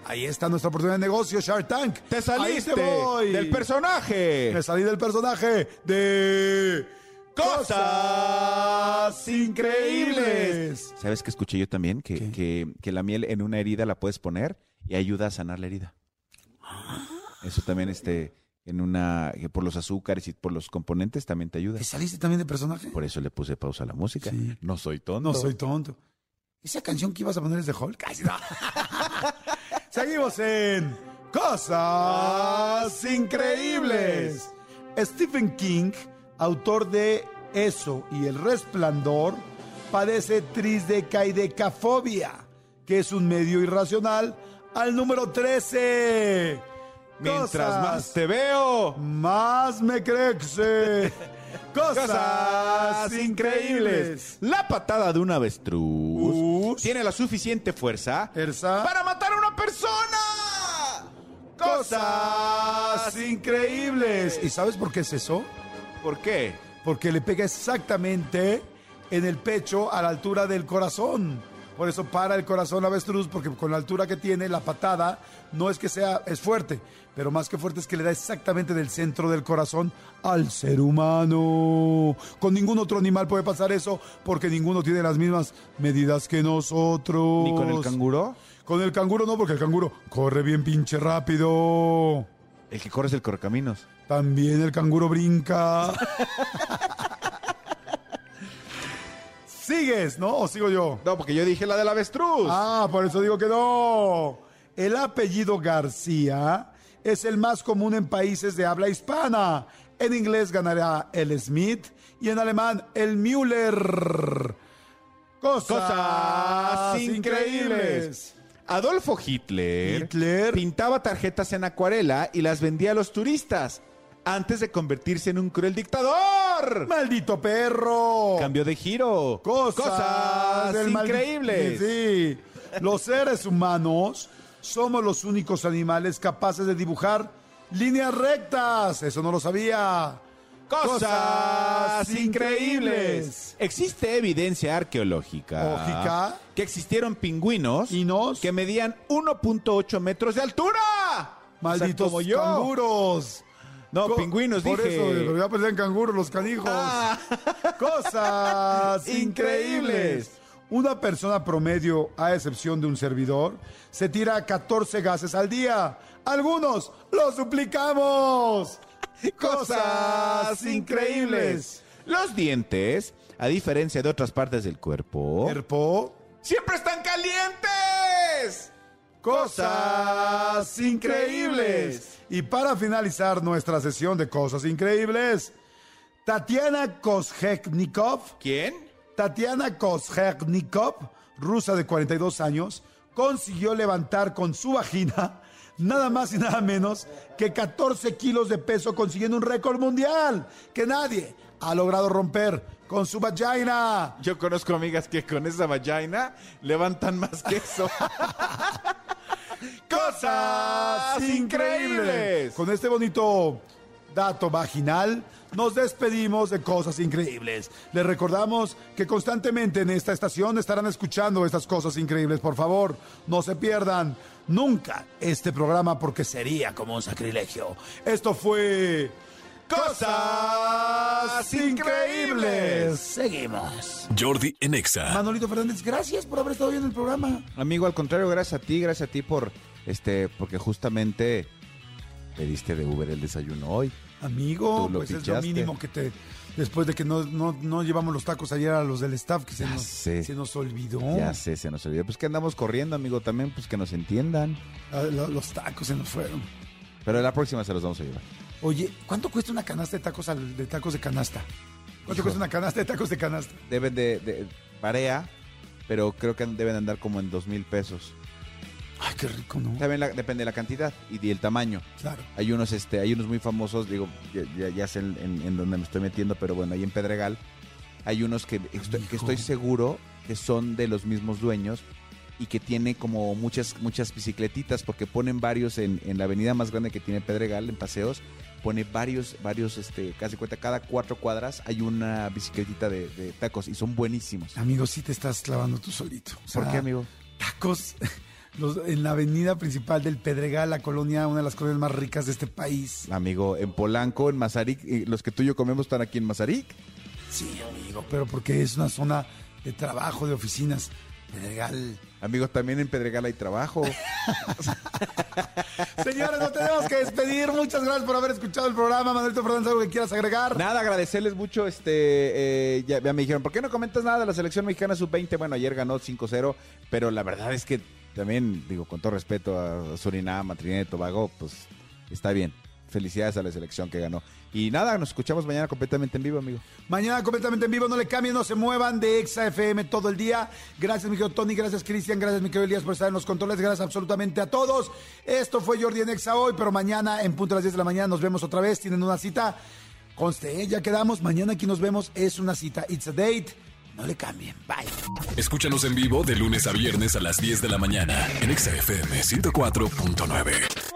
Ahí está nuestra oportunidad de negocio, Shark Tank. Te saliste te voy. del personaje. Me salí del personaje de Cosas Increíbles. ¿Sabes qué escuché yo también? Que, que, que la miel en una herida la puedes poner y ayuda a sanar la herida. Eso también, este, en una, que por los azúcares y por los componentes también te ayuda. ¿Te saliste también de personaje? Por eso le puse pausa a la música. Sí. No soy tonto. No soy tonto. ¿Esa canción que ibas a poner es de Hulk? Ay, no. Seguimos en Cosas Increíbles. Stephen King, autor de Eso y El Resplandor, padece trisdecaidecafobia, que es un medio irracional, al número 13. Mientras Cosas más te veo, más me crece. Cosas, Cosas increíbles. La patada de un avestruz Us. tiene la suficiente fuerza para matar a una persona. Cosas increíbles. ¿Y sabes por qué es eso? ¿Por qué? Porque le pega exactamente en el pecho a la altura del corazón. Por eso para el corazón avestruz, porque con la altura que tiene, la patada no es que sea, es fuerte, pero más que fuerte es que le da exactamente del centro del corazón al ser humano. Con ningún otro animal puede pasar eso, porque ninguno tiene las mismas medidas que nosotros. ¿Ni con el canguro? Con el canguro no, porque el canguro corre bien pinche rápido. El que corre es el correcaminos. También el canguro brinca. ¿Sigues, no? ¿O sigo yo? No, porque yo dije la del avestruz. Ah, por eso digo que no. El apellido García es el más común en países de habla hispana. En inglés ganará el Smith y en alemán el Müller. Cosas, Cosas increíbles. increíbles. Adolfo Hitler, Hitler. pintaba tarjetas en acuarela y las vendía a los turistas antes de convertirse en un cruel dictador. ¡Maldito perro! Cambio de giro. Cosas, increíbles. Sí. Los seres humanos somos los únicos animales capaces de dibujar líneas rectas. Eso no lo sabía. Cosas increíbles. Existe evidencia arqueológica Lógica. que existieron pingüinos ¿Inos? que medían 1.8 metros de altura. Malditos O sea, como yo. canguros. No, Co- pingüinos, Por dije. eso, pero ya parecían canguros los canijos. Ah. Cosas increíbles. Increíbles. Una persona promedio, a excepción de un servidor, se tira 14 gases al día. Algunos los duplicamos. Cosas increíbles. Los dientes, a diferencia de otras partes del cuerpo, Cuerpo. siempre están calientes. Cosas increíbles. Y para finalizar nuestra sesión de cosas increíbles, Tatiana Kozheknikov, ¿Quién? Tatiana Kozheknikov, rusa de 42 años, consiguió levantar con su vagina nada más y nada menos que 14 kilos de peso, consiguiendo un récord mundial que nadie ha logrado romper con su vagina. Yo conozco amigas que con esa vagina levantan más que eso. cosas increíbles. Con este bonito dato vaginal, nos despedimos de cosas increíbles. Les recordamos que constantemente en esta estación estarán escuchando estas cosas increíbles. Por favor, no se pierdan nunca este programa porque sería como un sacrilegio. Esto fue... Cosas increíbles. Seguimos. Jordi en Exa. Manolito Fernández, gracias por haber estado hoy en el programa. Amigo, al contrario, gracias a ti, gracias a ti por este, porque justamente pediste de Uber el desayuno hoy. Amigo, Tú lo pues es lo pichaste. mínimo que te... Después de que no, no, no llevamos los tacos ayer a los del staff, que se, nos, sé. se nos olvidó. Ya sé, se nos olvidó. Pues que andamos corriendo, amigo, también, pues que nos entiendan. Ah, lo- Los tacos se nos fueron. Pero la próxima se los vamos a llevar. Oye, ¿cuánto cuesta una canasta de tacos al- de tacos de canasta? ¿Cuánto Hijo. cuesta una canasta de tacos de canasta? Deben de, de varía, pero creo que deben andar como en dos mil pesos. Ay, qué rico, ¿no? También la- depende de la cantidad y del tamaño. Claro. Hay unos, este, hay unos muy famosos, digo, ya, ya- ya sé en, en- en dónde me estoy metiendo, pero bueno, ahí en Pedregal hay unos que estoy, que estoy seguro que son de los mismos dueños y que tiene como muchas, muchas bicicletitas, porque ponen varios en, en la avenida más grande que tiene Pedregal, en paseos, pone varios, varios, este, casi cuenta, cada cuatro cuadras hay una bicicletita de, de tacos y son buenísimos. Amigo, sí te estás clavando tú solito. O ¿Por qué, amigo? Tacos los- en la avenida principal del Pedregal, la colonia, una de las colonias más ricas de este país. Amigo, en Polanco, en Mazarik, y los que tú y yo comemos están aquí en Mazarik. Sí, amigo, pero porque es una zona de trabajo, de oficinas. Pedregal. Amigos, también en Pedregal hay trabajo. Señores, nos tenemos que despedir. Muchas gracias por haber escuchado el programa. Manuelito Fernández, ¿algo que quieras agregar? Nada, agradecerles mucho. Este, eh, ya, ya me dijeron, ¿por qué no comentas nada de la selección mexicana sub-20? Bueno, ayer ganó 5-0, pero la verdad es que también, digo, con todo respeto a Surinam, a Trinidad y Tobago, pues está bien. Felicidades a la selección que ganó. Y nada, nos escuchamos mañana completamente en vivo, amigo. Mañana completamente en vivo, no le cambien, no se muevan de Exa FM todo el día. Gracias, mi querido Tony, gracias, Cristian, gracias, mi querido Elías, por estar en los controles. Gracias absolutamente a todos. Esto fue Jordi en Exa hoy, pero mañana, en punto a las 10 de la mañana, nos vemos otra vez. Tienen una cita. Conste, ¿eh? ya quedamos. Mañana aquí nos vemos. Es una cita. It's a date. No le cambien. Bye. Escúchanos en vivo de lunes a viernes a las 10 de la mañana en Exa FM 104.9.